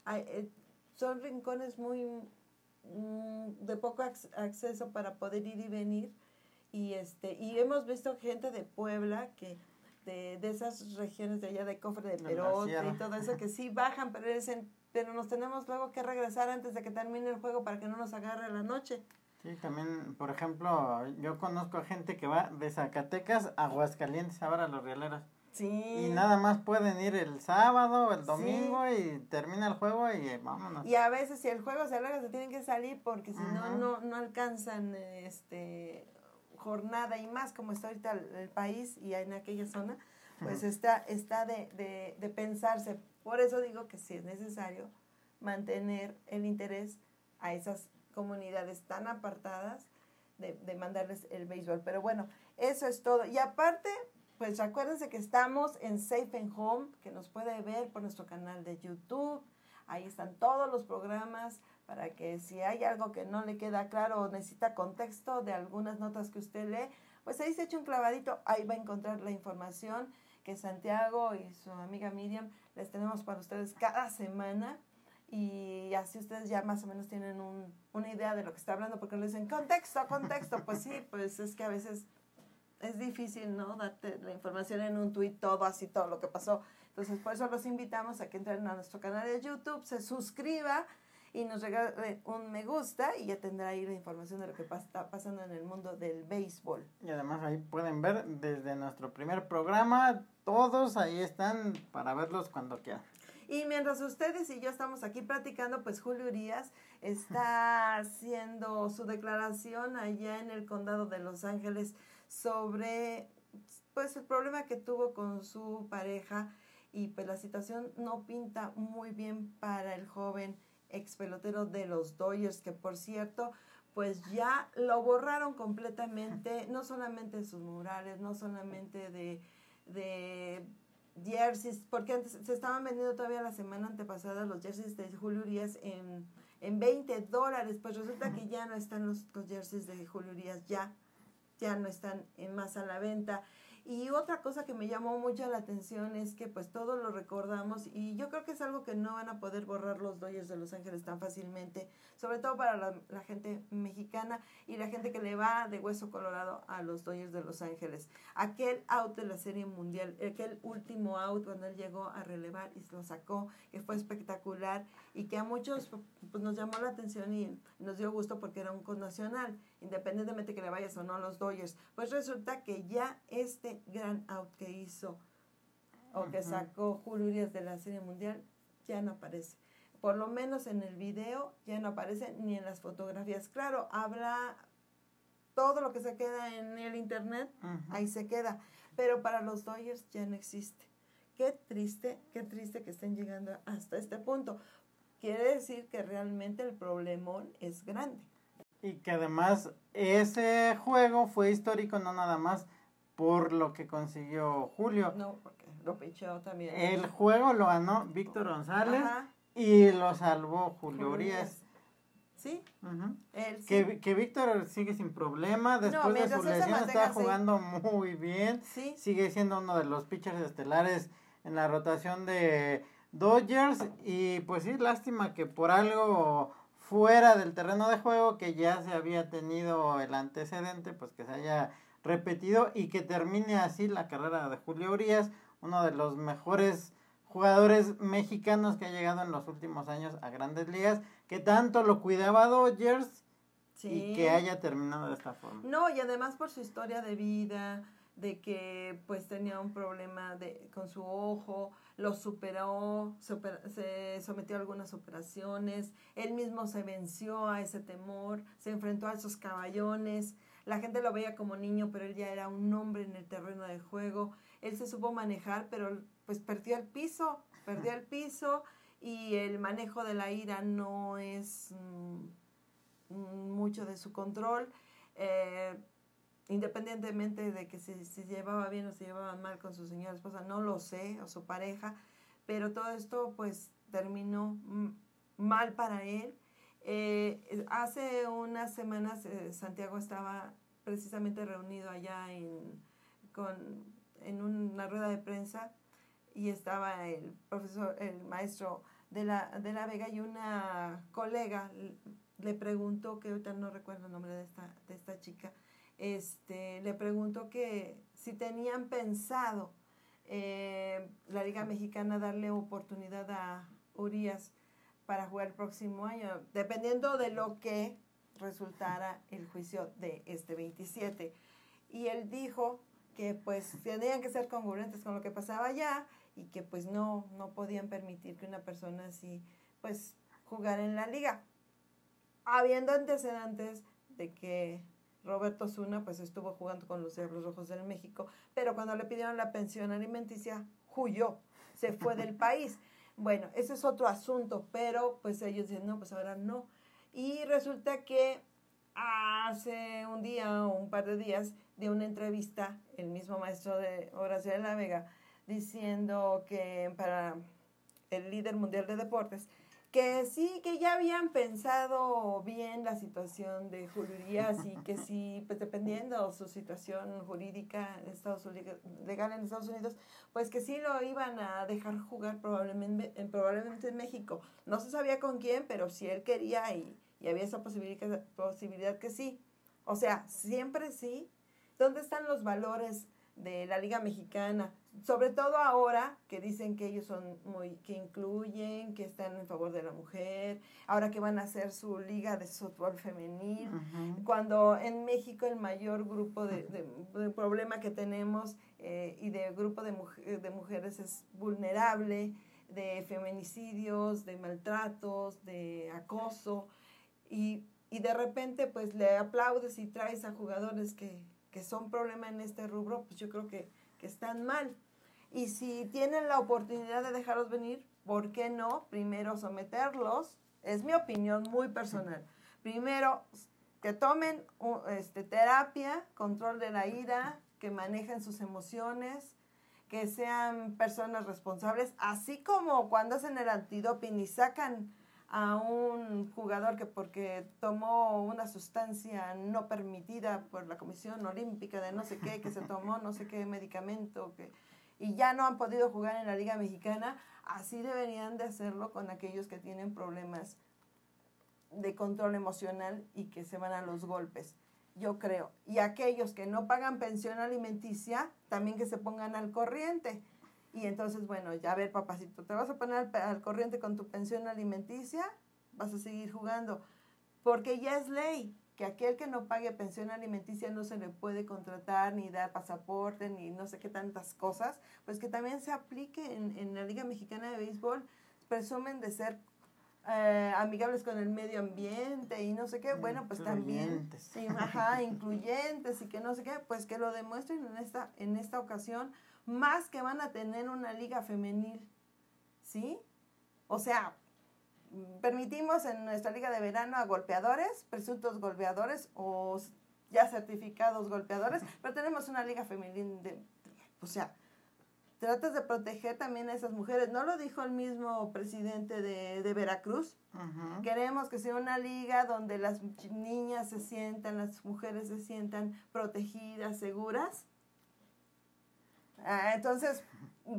Hay, eh, son rincones muy mm, de poco ac- acceso para poder ir y venir. Y este y hemos visto gente de Puebla que de, de esas regiones de allá de Cofre de Perote y todo eso que sí bajan pero dicen pero nos tenemos luego que regresar antes de que termine el juego para que no nos agarre la noche Sí, también, por ejemplo, yo conozco a gente que va de Zacatecas a Aguascalientes ahora a los rieleros. sí Y nada más pueden ir el sábado o el domingo y termina el juego y eh, vámonos. Y a veces si el juego se alarga se tienen que salir porque si no, no, no alcanzan este jornada y más como está ahorita el, el país y en aquella zona, pues está, está de, de, de pensarse. Por eso digo que sí es necesario mantener el interés a esas comunidades tan apartadas de, de mandarles el béisbol. Pero bueno, eso es todo. Y aparte, pues acuérdense que estamos en Safe and Home, que nos puede ver por nuestro canal de YouTube. Ahí están todos los programas para que si hay algo que no le queda claro o necesita contexto de algunas notas que usted lee, pues ahí se echa un clavadito, ahí va a encontrar la información que Santiago y su amiga Miriam les tenemos para ustedes cada semana y así ustedes ya más o menos tienen un, una idea de lo que está hablando porque le dicen contexto, contexto, pues sí, pues es que a veces es difícil, ¿no? Darte la información en un tuit, todo así, todo lo que pasó. Entonces, por eso los invitamos a que entren a nuestro canal de YouTube, se suscriba y nos regale un me gusta y ya tendrá ahí la información de lo que está pasando en el mundo del béisbol. Y además ahí pueden ver desde nuestro primer programa, todos ahí están para verlos cuando quieran. Y mientras ustedes y yo estamos aquí platicando, pues Julio Urias está haciendo su declaración allá en el condado de Los Ángeles sobre pues el problema que tuvo con su pareja y pues la situación no pinta muy bien para el joven ex pelotero de los Dodgers que por cierto pues ya lo borraron completamente, no solamente de sus murales, no solamente de, de jerseys, porque antes se estaban vendiendo todavía la semana antepasada los jerseys de Julio Urias en, en 20 dólares, pues resulta que ya no están los, los jerseys de Julio Urias, ya, ya no están en más a la venta. Y otra cosa que me llamó mucho la atención es que pues todos lo recordamos y yo creo que es algo que no van a poder borrar los Dodgers de Los Ángeles tan fácilmente, sobre todo para la, gente mexicana y la gente que le va de hueso colorado a los Dodgers de Los Ángeles. Aquel out de la Serie Mundial, aquel último out cuando él llegó a relevar y lo sacó, que fue espectacular y que a muchos pues, nos llamó la atención y nos dio gusto porque era un connacional, independientemente que le vayas o no a los Dodgers. Pues resulta que ya este gran out que hizo o que sacó Julio Urias de la Serie Mundial ya no aparece. Por lo menos en el video ya no aparece ni en las fotografías. Claro, habrá todo lo que se queda en el internet, ahí se queda. Pero para los Dodgers ya no existe. Qué triste, qué triste que estén llegando hasta este punto. Quiere decir que realmente el problemón es grande. Y que además ese juego fue histórico no nada más por lo que consiguió Julio. No, porque lo pichó también. El juego lo ganó Víctor González Ajá, y lo salvó Julio Urias. Sí, Ujú. él sí. Que, que Víctor sigue sin problema, después de su lesión está jugando muy bien, Sí, sigue siendo uno de los pitchers estelares en la rotación de Dodgers y pues sí, lástima que por algo fuera del terreno de juego que ya se había tenido el antecedente, pues que se haya repetido y que termine así la carrera de Julio Urias, uno de los mejores jugadores mexicanos que ha llegado en los últimos años a grandes ligas, que tanto lo cuidaba Dodgers sí. y que haya terminado de esta forma. No, y además por su historia de vida, de que pues tenía un problema de, con su ojo, lo superó, super- se sometió a algunas operaciones, él mismo se venció a ese temor, se enfrentó a esos caballones, La gente lo veía como niño, pero él ya era un hombre en el terreno de juego. Él se supo manejar, pero pues perdió el piso, perdió el piso y el manejo de la ira no es mm, mucho de su control. Eh, independientemente de que se, se, llevaba bien o se llevaba mal con su señora esposa, no lo sé, o su pareja, pero todo esto pues terminó mal para él. Eh, hace unas semanas eh, Santiago estaba precisamente reunido allá en, con, en una rueda de prensa y estaba el profesor, el maestro de la, de la Vega y una colega le preguntó, que ahorita no recuerdo el nombre de esta, de esta chica, este, le preguntó que si tenían pensado eh, la Liga Mexicana darle oportunidad a Urias para jugar el próximo año, dependiendo de lo que resultara el juicio de este 27. Y él dijo que pues tenían que ser congruentes con lo que pasaba allá y que pues no, no podían permitir que una persona así pues jugara en la liga. Habiendo antecedentes de que Roberto Zuna pues estuvo jugando con los Diablos Rojos del México, pero cuando le pidieron la pensión alimenticia, huyó, se fue del país. Bueno, ese es otro asunto, pero pues ellos dicen, no, pues ahora no. Y resulta que hace un día o un par de días de una entrevista, el mismo maestro de Horacio de la Vega, diciendo que para el líder mundial de deportes, que sí, que ya habían pensado bien la situación de Julio y que sí, pues dependiendo su situación jurídica en Estados Unidos, legal en Estados Unidos, pues que sí lo iban a dejar jugar probablemente, probablemente en México. No se sabía con quién, pero si él quería y, y había esa posibilidad, posibilidad que sí. O sea, siempre sí. ¿Dónde están los valores de la Liga Mexicana? Sobre todo ahora que dicen que ellos son muy, que incluyen, que están en favor de la mujer, ahora que van a hacer su liga de fútbol femenil, cuando en México el mayor grupo de, de, problema que tenemos eh, y de grupo de, de mujeres es vulnerable, de feminicidios, de maltratos, de acoso, y, y de repente pues le aplaudes y traes a jugadores que, que son problema en este rubro, pues yo creo que que están mal. Y si tienen la oportunidad de dejarlos venir, ¿por qué no? Primero someterlos, es mi opinión muy personal. Primero, que tomen este, terapia, control de la ira, que manejen sus emociones, que sean personas responsables, así como cuando hacen el antidoping y sacan a un jugador que porque tomó una sustancia no permitida por la Comisión Olímpica de no sé qué, que se tomó no sé qué medicamento, que, y ya no han podido jugar en la Liga Mexicana, así deberían de hacerlo con aquellos que tienen problemas de control emocional y que se van a los golpes, yo creo. Y aquellos que no pagan pensión alimenticia, también que se pongan al corriente y entonces, bueno, ya a ver, papacito, te vas a poner al, corriente con tu pensión alimenticia, vas a seguir jugando. Porque ya es ley que aquel que no pague pensión alimenticia no se le puede contratar ni dar pasaporte ni no sé qué tantas cosas, pues que también se aplique en, en la Liga Mexicana de Béisbol, presumen de ser eh, amigables con el medio ambiente y no sé qué, bueno, pues también, sí, ajá, incluyentes y que no sé qué, pues que lo demuestren en esta, en esta ocasión más que van a tener una liga femenil, ¿sí? O sea, permitimos en nuestra liga de verano a golpeadores, presuntos golpeadores o ya certificados golpeadores, pero tenemos una liga femenil de, o sea, tratas de proteger también a esas mujeres. No lo dijo el mismo presidente de, de Veracruz. Queremos que sea una liga donde las niñas se sientan, las mujeres se sientan protegidas, seguras. Ah, entonces,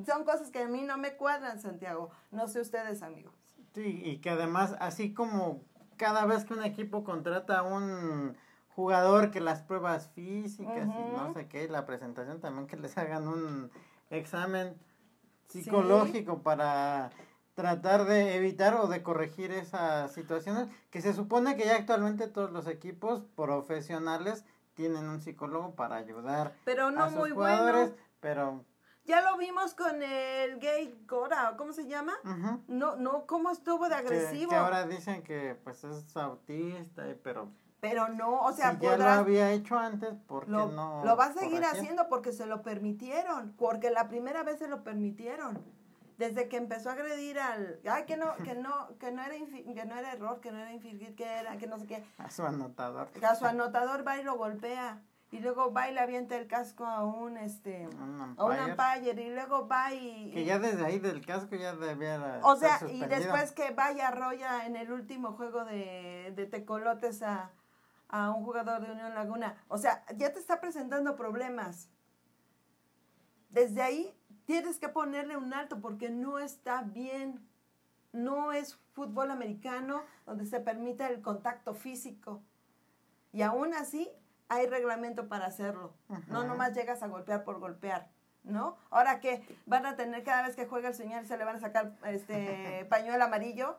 son cosas que a mí no me cuadran, Santiago. No sé ustedes, amigos. Sí, y que además, así como cada vez que un equipo contrata a un jugador que las pruebas físicas y no sé qué, la presentación también que les hagan un examen psicológico para tratar de evitar o de corregir esas situaciones que se supone que ya actualmente todos los equipos profesionales tienen un psicólogo para ayudar pero no a sus muy jugadores pero... Ya lo vimos con el gay Gora, ¿cómo se llama? No, no, ¿cómo estuvo de agresivo? Que, ahora dicen que pues es autista, pero... Pero no, o sea, si ya lo había hecho antes, ¿por qué lo, no? lo va a seguir haciendo porque se lo permitieron, porque la primera vez se lo permitieron. Desde que empezó a agredir al, ay, que no, que no, que no era, infi- que no era error, que no era infringir, que era, que no sé qué. A su anotador. A su anotador va y lo golpea. Y luego va y le avienta el casco a un, este, Un a un umpire. Y luego va y... Que ya desde ahí del casco ya debiera O sea, y después que vaya arrolla en el último juego de, de tecolotes a, a un jugador de Unión Laguna. O sea, ya te está presentando problemas. Desde ahí tienes que ponerle un alto porque no está bien. No es fútbol americano donde se permite el contacto físico. Y aún así hay reglamento para hacerlo. No nomás llegas a golpear por golpear. ¿No? Ahora que van a tener cada vez que juega el señor se le van a sacar este pañuelo amarillo.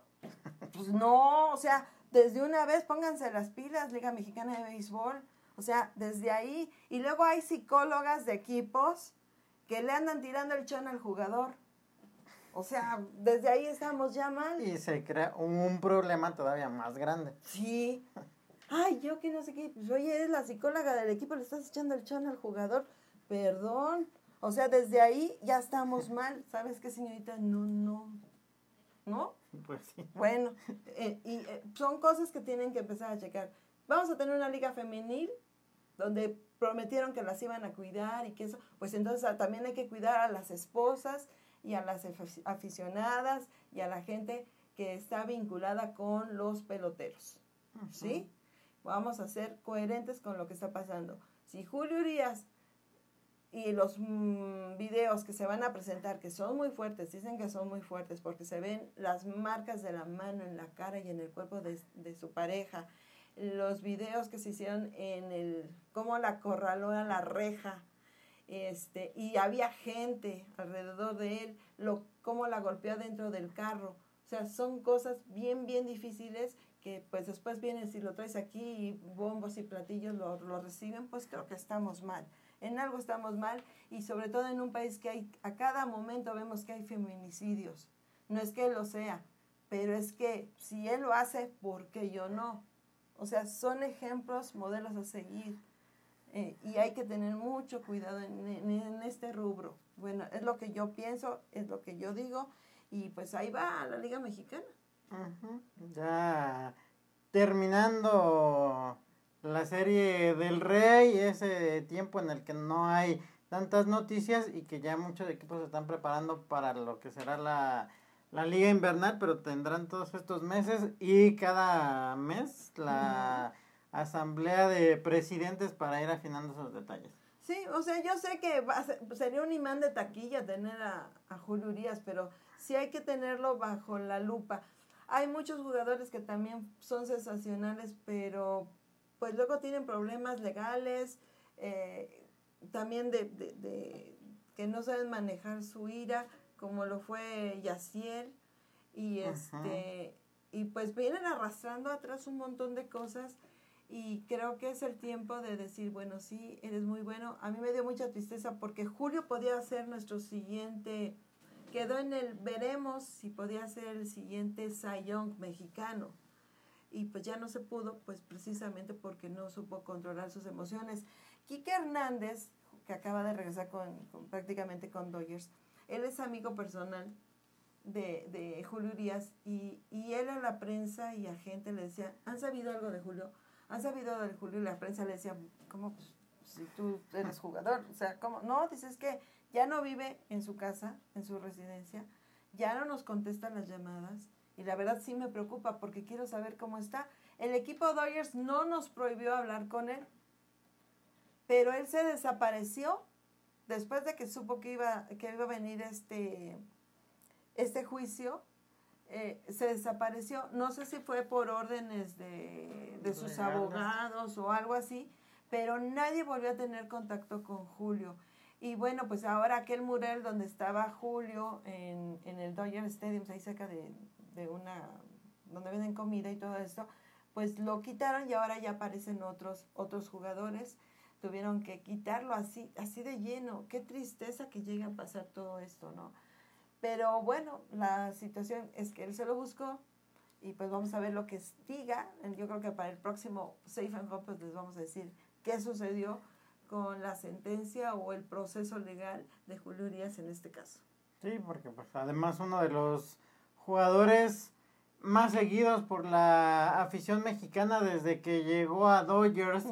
Pues no, o sea, desde una vez pónganse las pilas, Liga Mexicana de Béisbol. O sea, desde ahí. Y luego hay psicólogas de equipos que le andan tirando el chón al jugador. O sea, desde ahí estamos ya mal. Y se crea un problema todavía más grande. Sí. Ay, yo que no sé qué. Pues oye, eres la psicóloga del equipo, le estás echando el chón al jugador. Perdón. O sea, desde ahí ya estamos mal. ¿Sabes qué, señorita? No, no. ¿No? Pues sí. Bueno, eh, y eh, son cosas que tienen que empezar a checar. Vamos a tener una liga femenil donde prometieron que las iban a cuidar y que eso, pues entonces ah, también hay que cuidar a las esposas y a las afic- aficionadas y a la gente que está vinculada con los peloteros. ¿Sí? Vamos a ser coherentes con lo que está pasando. Si Julio Urias y los mm, videos que se van a presentar, que son muy fuertes, dicen que son muy fuertes porque se ven las marcas de la mano en la cara y en el cuerpo de, de su pareja, los videos que se hicieron en el, cómo la corraló a la reja, este, y había gente alrededor de él, lo, cómo la golpeó dentro del carro. O sea, son cosas bien, bien difíciles que pues después vienen, si lo traes aquí y bombos y platillos lo, lo reciben, pues creo que estamos mal. En algo estamos mal y sobre todo en un país que hay, a cada momento vemos que hay feminicidios. No es que lo sea, pero es que si él lo hace, ¿por qué yo no? O sea, son ejemplos, modelos a seguir. Eh, y hay que tener mucho cuidado en, en- en este rubro. Bueno, es lo que yo pienso, es lo que yo digo, y pues ahí va la Liga Mexicana. Ya terminando la serie del Rey, ese tiempo en el que no hay tantas noticias y que ya muchos equipos se están preparando para lo que será la, la liga invernal, pero tendrán todos estos meses y cada mes la asamblea de presidentes para ir afinando esos detalles. Sí, o sea, yo sé que va a ser- sería un imán de taquilla tener a, a Julio Urias, pero sí hay que tenerlo bajo la lupa. Hay muchos jugadores que también son sensacionales, pero pues luego tienen problemas legales, eh, también de, de- de que no saben manejar su ira, como lo fue Yaciel, y Ajá. este, y pues vienen arrastrando atrás un montón de cosas y creo que es el tiempo de decir, bueno, sí, eres muy bueno. A mí me dio mucha tristeza porque Julio podía ser nuestro siguiente, quedó en el, veremos si podía ser el siguiente Cy Young mexicano. Y pues ya no se pudo, pues precisamente porque no supo controlar sus emociones. Quique Hernández, que acaba de regresar con, con- prácticamente con Dodgers, él es amigo personal de, de Julio Urias y, y él a la prensa y a gente le decía, ¿han sabido algo de Julio? ¿Han sabido de Julio? Y la prensa le decía, ¿cómo? Pues, si tú eres jugador, o sea, ¿cómo? No, dices que ya no vive en su casa, en su residencia, ya no nos contesta las llamadas y la verdad sí me preocupa porque quiero saber cómo está. El equipo Dodgers no nos prohibió hablar con él, pero él se desapareció después de que supo que iba, que iba a venir este, este juicio. eh, se desapareció, no sé si fue por órdenes de, de sus abogados o algo así, pero nadie volvió a tener contacto con Julio. Y bueno, pues ahora aquel mural donde estaba Julio en, en el Dodger Stadium, ahí cerca de, de una, donde venden comida y todo esto, pues lo quitaron y ahora ya aparecen otros, otros jugadores. Tuvieron que quitarlo así, así de lleno. Qué tristeza que llegue a pasar todo esto, ¿no? Pero bueno, la situación es que él se lo buscó y pues vamos a ver lo que diga. Yo creo que para el próximo Safe and Home pues les vamos a decir qué sucedió con la sentencia o el proceso legal de Julio Urias en este caso. Sí, porque pues además uno de los jugadores más seguidos por la afición mexicana desde que llegó a Dodgers,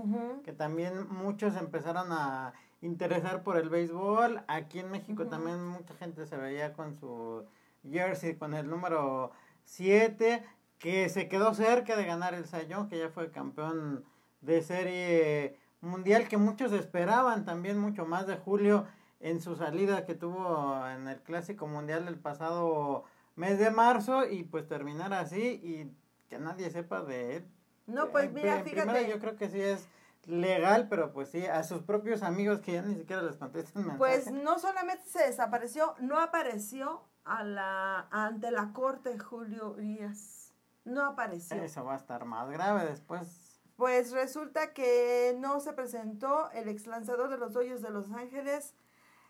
que también muchos empezaron a interesar por el béisbol. Aquí en México también mucha gente se veía con su jersey, con el número 7, que se quedó cerca de ganar el Sayón, que ya fue campeón de serie mundial, que muchos esperaban también mucho más de Julio en su salida que tuvo en el Clásico Mundial del pasado mes de marzo y pues terminar así y que nadie sepa de él. No, pues mira, fíjate. yo creo que sí es legal, pero pues sí, a sus propios amigos que ya ni siquiera les contestan. Pues no solamente se desapareció, no apareció a la ante la corte Julio Díaz. No apareció. Eso va a estar más grave después. Pues resulta que no se presentó el ex lanzador de los Dodgers de Los Ángeles,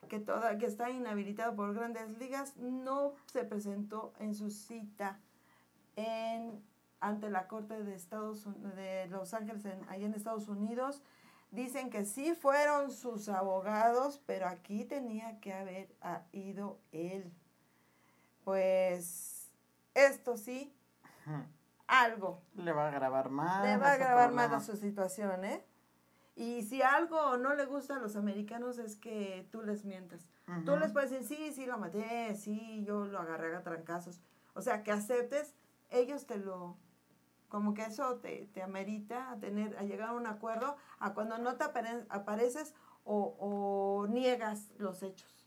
que, toda, que está inhabilitado por grandes ligas, no se presentó en su cita en, ante la Corte de, Estados, de Los Ángeles, en, allá en Estados Unidos. Dicen que sí fueron sus abogados, pero aquí tenía que haber ido él. Pues esto sí, algo. Le va a grabar más. Le va a grabar más a su situación, ¿eh? Y si algo no le gusta a los americanos es que tú les mientas. Tú les puedes decir, sí, sí, lo maté, sí, yo lo agarré a trancazos. O sea, que aceptes, ellos te lo, como que eso te, te amerita a tener, a llegar a un acuerdo, a cuando no te apareces o, o, niegas los hechos.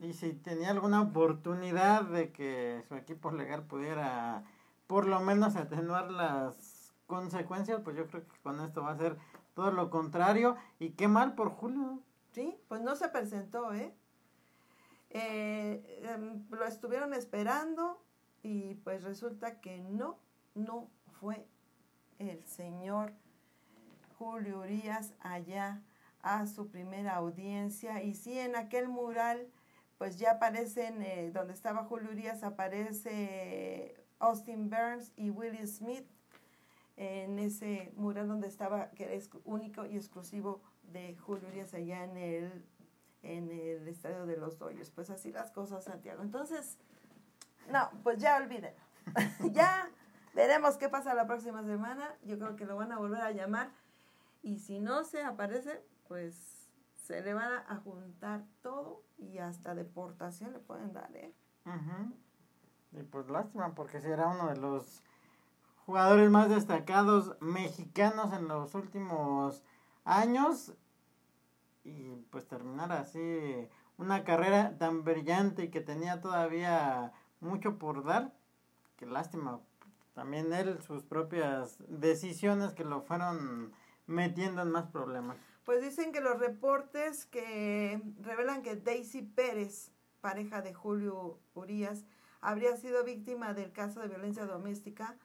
Y si tenía alguna oportunidad de que su equipo legal pudiera por lo menos atenuar las consecuencias, pues yo creo que con esto va a ser todo lo contrario. Y qué mal por Julio. Sí, pues no se presentó, ¿eh? eh em, lo estuvieron esperando y pues resulta que no, no fue el señor Julio Urias allá a su primera audiencia. Y sí, en aquel mural, pues ya aparecen, eh, donde estaba Julio Urias, aparece Austin Burns y Willie Smith en ese mural donde estaba, que es único y exclusivo de Julio Urias allá en el, en el estadio de los Dodgers. Pues así las cosas, Santiago. Entonces, no, pues ya olviden. ya veremos qué pasa la próxima semana. Yo creo que lo van a volver a llamar. Y si no se aparece, pues se le van a juntar todo y hasta deportación le pueden dar, ¿eh? Y pues lástima, porque será uno de los jugadores más destacados mexicanos en los últimos años y pues terminar así una carrera tan brillante y que tenía todavía mucho por dar. Qué lástima. También él, sus propias decisiones que lo fueron metiendo en más problemas. Pues dicen que los reportes que revelan que Daisy Pérez, pareja de Julio Urias, habría sido víctima del caso de violencia doméstica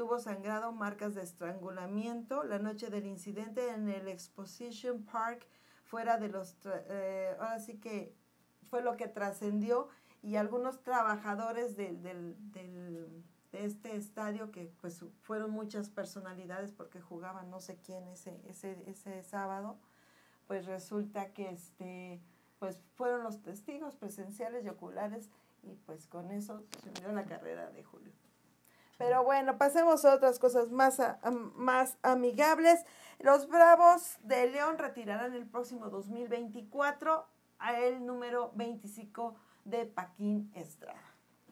tuvo sangrado, marcas de estrangulamiento. La noche del incidente en el Exposition Park, fuera de los... Eh, ahora sí que fue lo que trascendió y algunos trabajadores del, del, del, de este estadio, que pues fueron muchas personalidades porque jugaban no sé quién ese, ese, ese sábado, pues resulta que este, pues fueron los testigos presenciales y oculares y pues con eso se unió la carrera de Julio. Pero bueno, pasemos a otras cosas más, más amigables. Los Bravos de León retirarán el próximo 2024 a el número 25 de Paquín Estrada.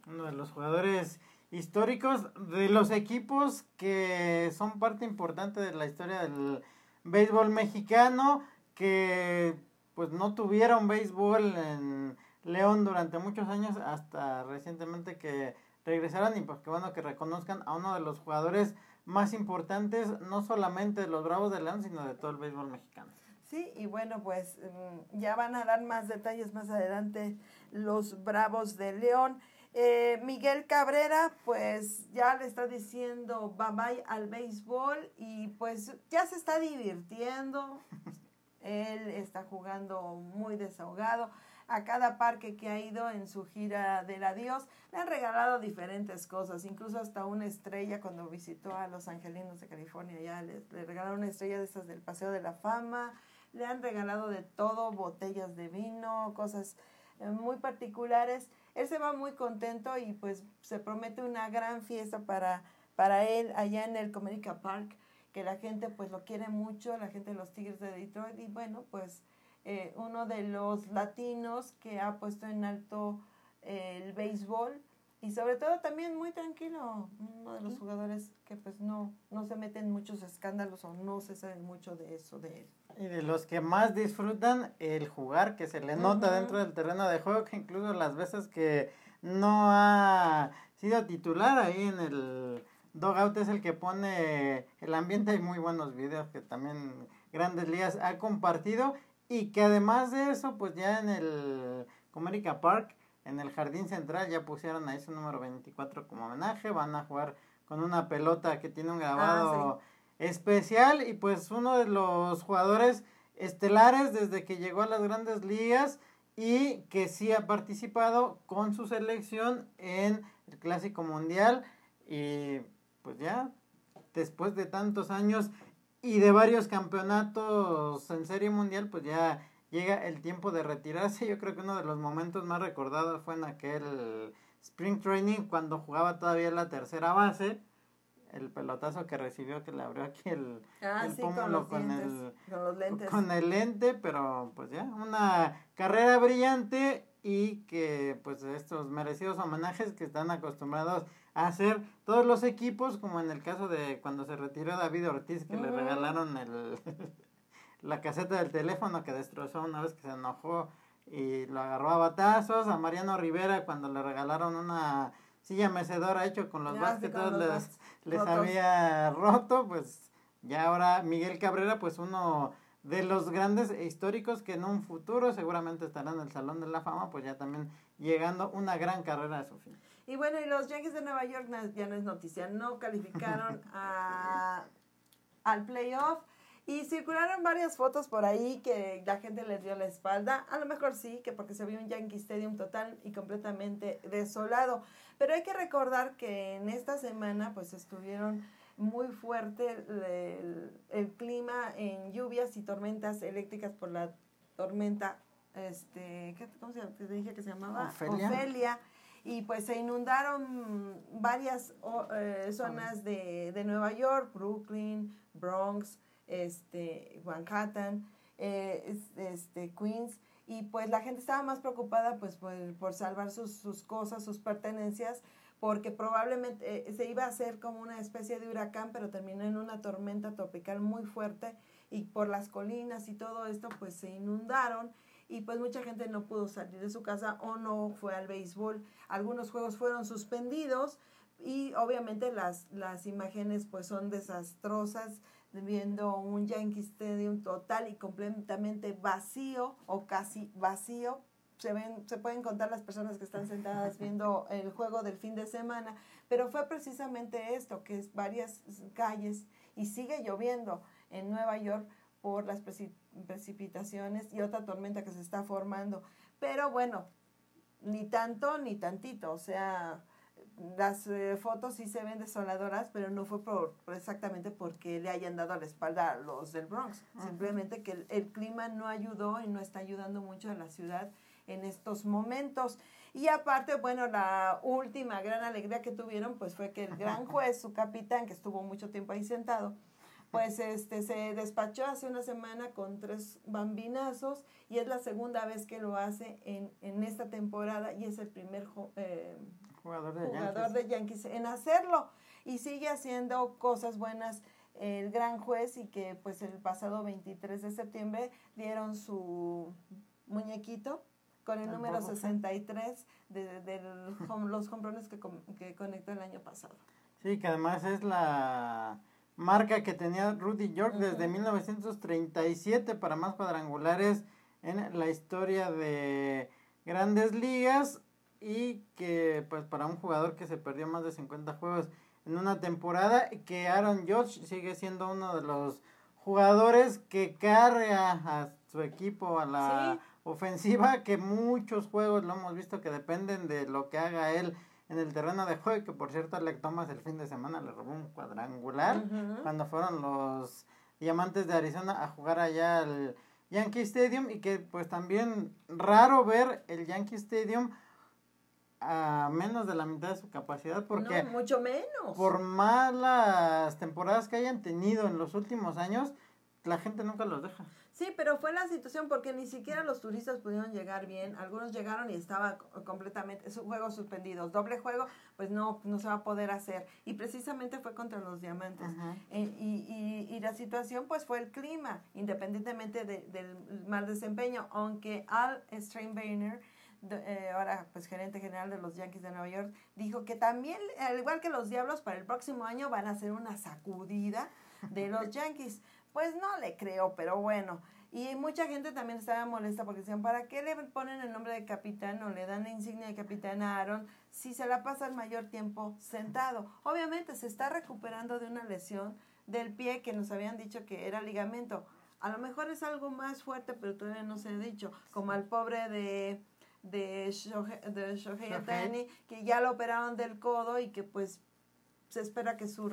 Uno de los jugadores históricos de los equipos que son parte importante de la historia del béisbol mexicano, que pues no tuvieron béisbol en León durante muchos años hasta recientemente que regresaron y pues qué bueno que reconozcan a uno de los jugadores más importantes, no solamente de los Bravos de León, sino de todo el béisbol mexicano. Sí, y bueno, pues mm, ya van a dar más detalles más adelante los Bravos de León. Eh, Miguel Cabrera, pues ya le está diciendo bye bye al béisbol y pues ya se está divirtiendo. Él está jugando muy desahogado. A cada parque que ha ido en su gira del adiós le han regalado diferentes cosas, incluso hasta una estrella cuando visitó a los Angelinos de California, ya le, le regalaron una estrella de esas del Paseo de la Fama, le han regalado de todo, botellas de vino, cosas eh, muy particulares. Él se va muy contento y pues se promete una gran fiesta para, para él allá en el Comerica Park, que la gente pues lo quiere mucho, la gente de los Tigres de Detroit. Y bueno, pues eh, uno de los latinos que ha puesto en alto eh, el béisbol y sobre todo también muy tranquilo, uno de los jugadores que pues no, no se meten muchos escándalos o no se sabe mucho de eso de él. Y de los que más disfrutan el jugar, que se le nota dentro del terreno de juego, que incluso las veces que no ha sido titular ahí en el dogout es el que pone el ambiente. Hay muy buenos videos que también Grandes Ligas ha compartido y que además de eso, pues ya en el Comerica Park, en el jardín central, ya pusieron ahí su número 24 como homenaje. Van a jugar con una pelota que tiene un grabado especial y pues uno de los jugadores estelares desde que llegó a las grandes ligas y que sí ha participado con su selección en el Clásico Mundial y pues ya después de tantos años y de varios campeonatos en Serie Mundial pues ya llega el tiempo de retirarse. Yo creo que uno de los momentos más recordados fue en aquel Spring Training cuando jugaba todavía la tercera base el pelotazo que recibió que le abrió aquí el, Ah, el sí, con pómulo los con, dientes, el con los lentes. con el lente, pero pues ya, una carrera brillante y que pues estos merecidos homenajes que están acostumbrados a hacer todos los equipos, como en el caso de cuando se retiró David Ortiz, que le regalaron el la caseta del teléfono que destrozó una vez que se enojó y lo agarró a batazos, a Mariano Rivera cuando le regalaron una silla mecedora hecho con los Ya, sí, los les, había roto, pues ya ahora Miguel Cabrera, pues uno de los grandes e históricos que en un futuro seguramente estará en el Salón de la Fama, pues ya también llegando una gran carrera a su fin. Y bueno, y los Yankees de Nueva York ya no es noticia, no calificaron a, al playoff y circularon varias fotos por ahí que la gente les dio la espalda. A lo mejor sí, que porque se vio un Yankee Stadium total y completamente desolado. Pero hay que recordar que en esta semana pues estuvieron muy fuerte el, el- el clima en lluvias y tormentas eléctricas por la tormenta, este, ¿qué, ¿cómo se llama? Te dije que se llamaba? Ofelia. Ofelia y pues se inundaron varias o- eh, zonas de, de Nueva York, Brooklyn, Bronx, este, Manhattan, eh, es- este, Queens, y pues la gente estaba más preocupada pues por, por salvar sus, sus cosas, sus pertenencias, porque probablemente eh, se iba a hacer como una especie de huracán, pero terminó en una tormenta tropical muy fuerte y por las colinas y todo esto pues se inundaron y pues mucha gente no pudo salir de su casa o no fue al béisbol. Algunos juegos fueron suspendidos y obviamente las, las imágenes pues son desastrosas viendo un Yankee Stadium total y completamente vacío o casi vacío. Se, ven, se pueden contar las personas que están sentadas viendo el juego del fin de semana, pero fue precisamente esto, que es varias calles y sigue lloviendo en Nueva York por las preci- precipitaciones y otra tormenta que se está formando. Pero bueno, ni tanto ni tantito, o sea, las eh, fotos sí se ven desoladoras, pero no fue por, por exactamente porque le hayan dado la espalda a los del Bronx, simplemente que el, el clima no ayudó y no está ayudando mucho a la ciudad en estos momentos. Y aparte, bueno, la última gran alegría que tuvieron, pues fue que el gran juez, su capitán, que estuvo mucho tiempo ahí sentado, pues este se despachó hace una semana con tres bambinazos y es la segunda vez que lo hace en, en esta temporada y es el primer jo- eh, Jugador de jugador Yankees. de Yankees en hacerlo y sigue haciendo cosas buenas el gran juez y que pues el pasado 23 de septiembre dieron su muñequito con el El número Bobo Fett. 63 de, de home- los hombrones que, conectó el año pasado. Sí, que además es la marca que tenía Rudy York desde Ujú. 1937 para más cuadrangulares en la historia de grandes ligas y que pues para un jugador que se perdió más de 50 juegos en una temporada que Aaron Judge sigue siendo uno de los jugadores que carga a su equipo a la ofensiva, que muchos juegos lo hemos visto que dependen de lo que haga él en el terreno de juego, que por cierto Alec Thomas el fin de semana le robó un cuadrangular cuando fueron los Diamantes de Arizona a jugar allá al Yankee Stadium y que pues también raro ver el Yankee Stadium a menos de la mitad de su capacidad porque mucho menos por malas temporadas que hayan tenido en los últimos años la gente nunca los deja Sí, pero fue la situación porque ni siquiera los turistas pudieron llegar bien. Algunos llegaron y estaba completamente su juego suspendidos. Doble juego, pues no, no se va a poder hacer. Y precisamente fue contra los diamantes. Eh, y, y, la situación pues fue el clima, independientemente del mal desempeño. Aunque Al Steinbrenner, eh, ahora pues gerente general de los Yankees de Nueva York, dijo que también, al igual que los Diablos, para el próximo año van a hacer una sacudida de los Yankees. Pues no le creo, pero bueno. Y mucha gente también estaba molesta porque decían, ¿para qué le ponen el nombre de capitán o le dan la insignia de capitán a Aaron si se la pasa el mayor tiempo sentado? Obviamente se está recuperando de una lesión del pie que nos habían dicho que era ligamento. A lo mejor es algo más fuerte, pero todavía no se ha dicho. Como al pobre de, de, Shohei, de que ya lo operaron del codo y que pues se espera que su,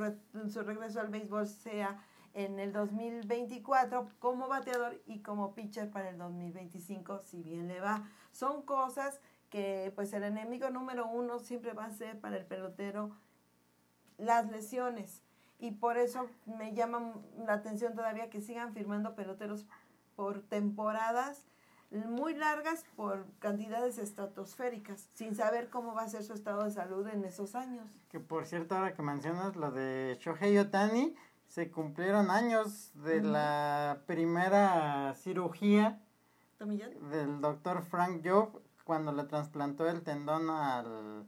su regreso al béisbol sea en el 2024 como bateador y como pitcher para el 2025, si bien le va. Son cosas que pues el enemigo número uno siempre va a ser para el pelotero las lesiones. Y por eso me llama la atención todavía que sigan firmando peloteros por temporadas muy largas por cantidades estratosféricas, sin saber cómo va a ser su estado de salud en esos años. Que por cierto, ahora que mencionas lo de Shohei Otani, se cumplieron años de la primera cirugía del doctor Frank Job cuando le trasplantó el tendón al,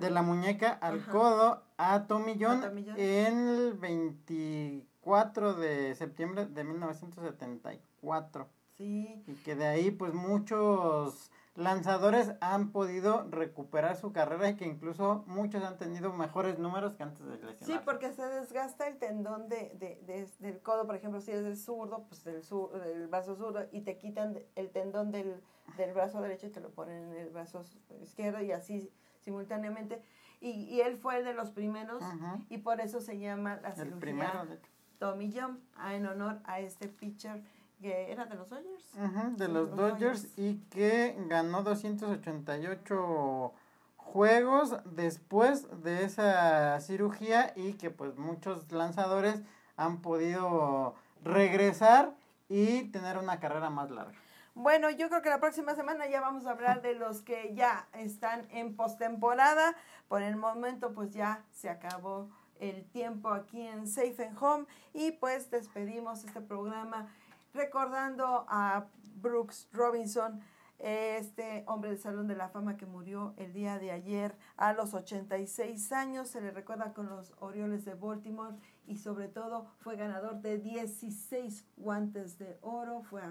de la muñeca al codo a Tommy John, en el 24 de septiembre de 1974. Sí. Y que de ahí pues muchos lanzadores han podido recuperar su carrera y que incluso muchos han tenido mejores números que antes de lesionar. Sí, porque se desgasta el tendón de, de, del codo, por ejemplo, si es el zurdo, pues del, sur, del brazo zurdo, y te quitan el tendón del, del brazo derecho y te lo ponen en el brazo izquierdo y así simultáneamente. Y, y él fue de los primeros y por eso se llama la cirugía el primero, Tommy John, en honor a este pitcher que era de los Dodgers. de los, Dodgers, y que ganó 288 juegos después de esa cirugía y que pues muchos lanzadores han podido regresar y tener una carrera más larga. Bueno, yo creo que la próxima semana ya vamos a hablar de los que ya están en postemporada. Por el momento pues ya se acabó el tiempo aquí en Safe and Home y pues despedimos este programa recordando a Brooks Robinson, este hombre del Salón de la Fama que murió el día de ayer a los 86 años. Se le recuerda con los Orioles de Baltimore y sobre todo fue ganador de 16 guantes de oro, fue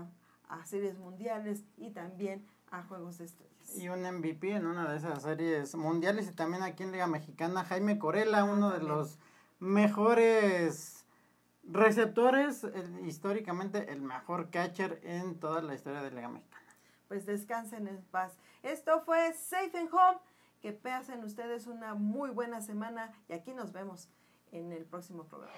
a, series mundiales y también a Juegos de Estrellas. Y un MVP en una de esas series mundiales y también aquí en Liga Mexicana, Jaime Corella, uno de los mejores Receptores, históricamente el mejor catcher en toda la historia de la Liga Mexicana. Pues descansen en paz. Esto fue Safe and Home. Que pasen ustedes una muy buena semana y aquí nos vemos en el próximo programa.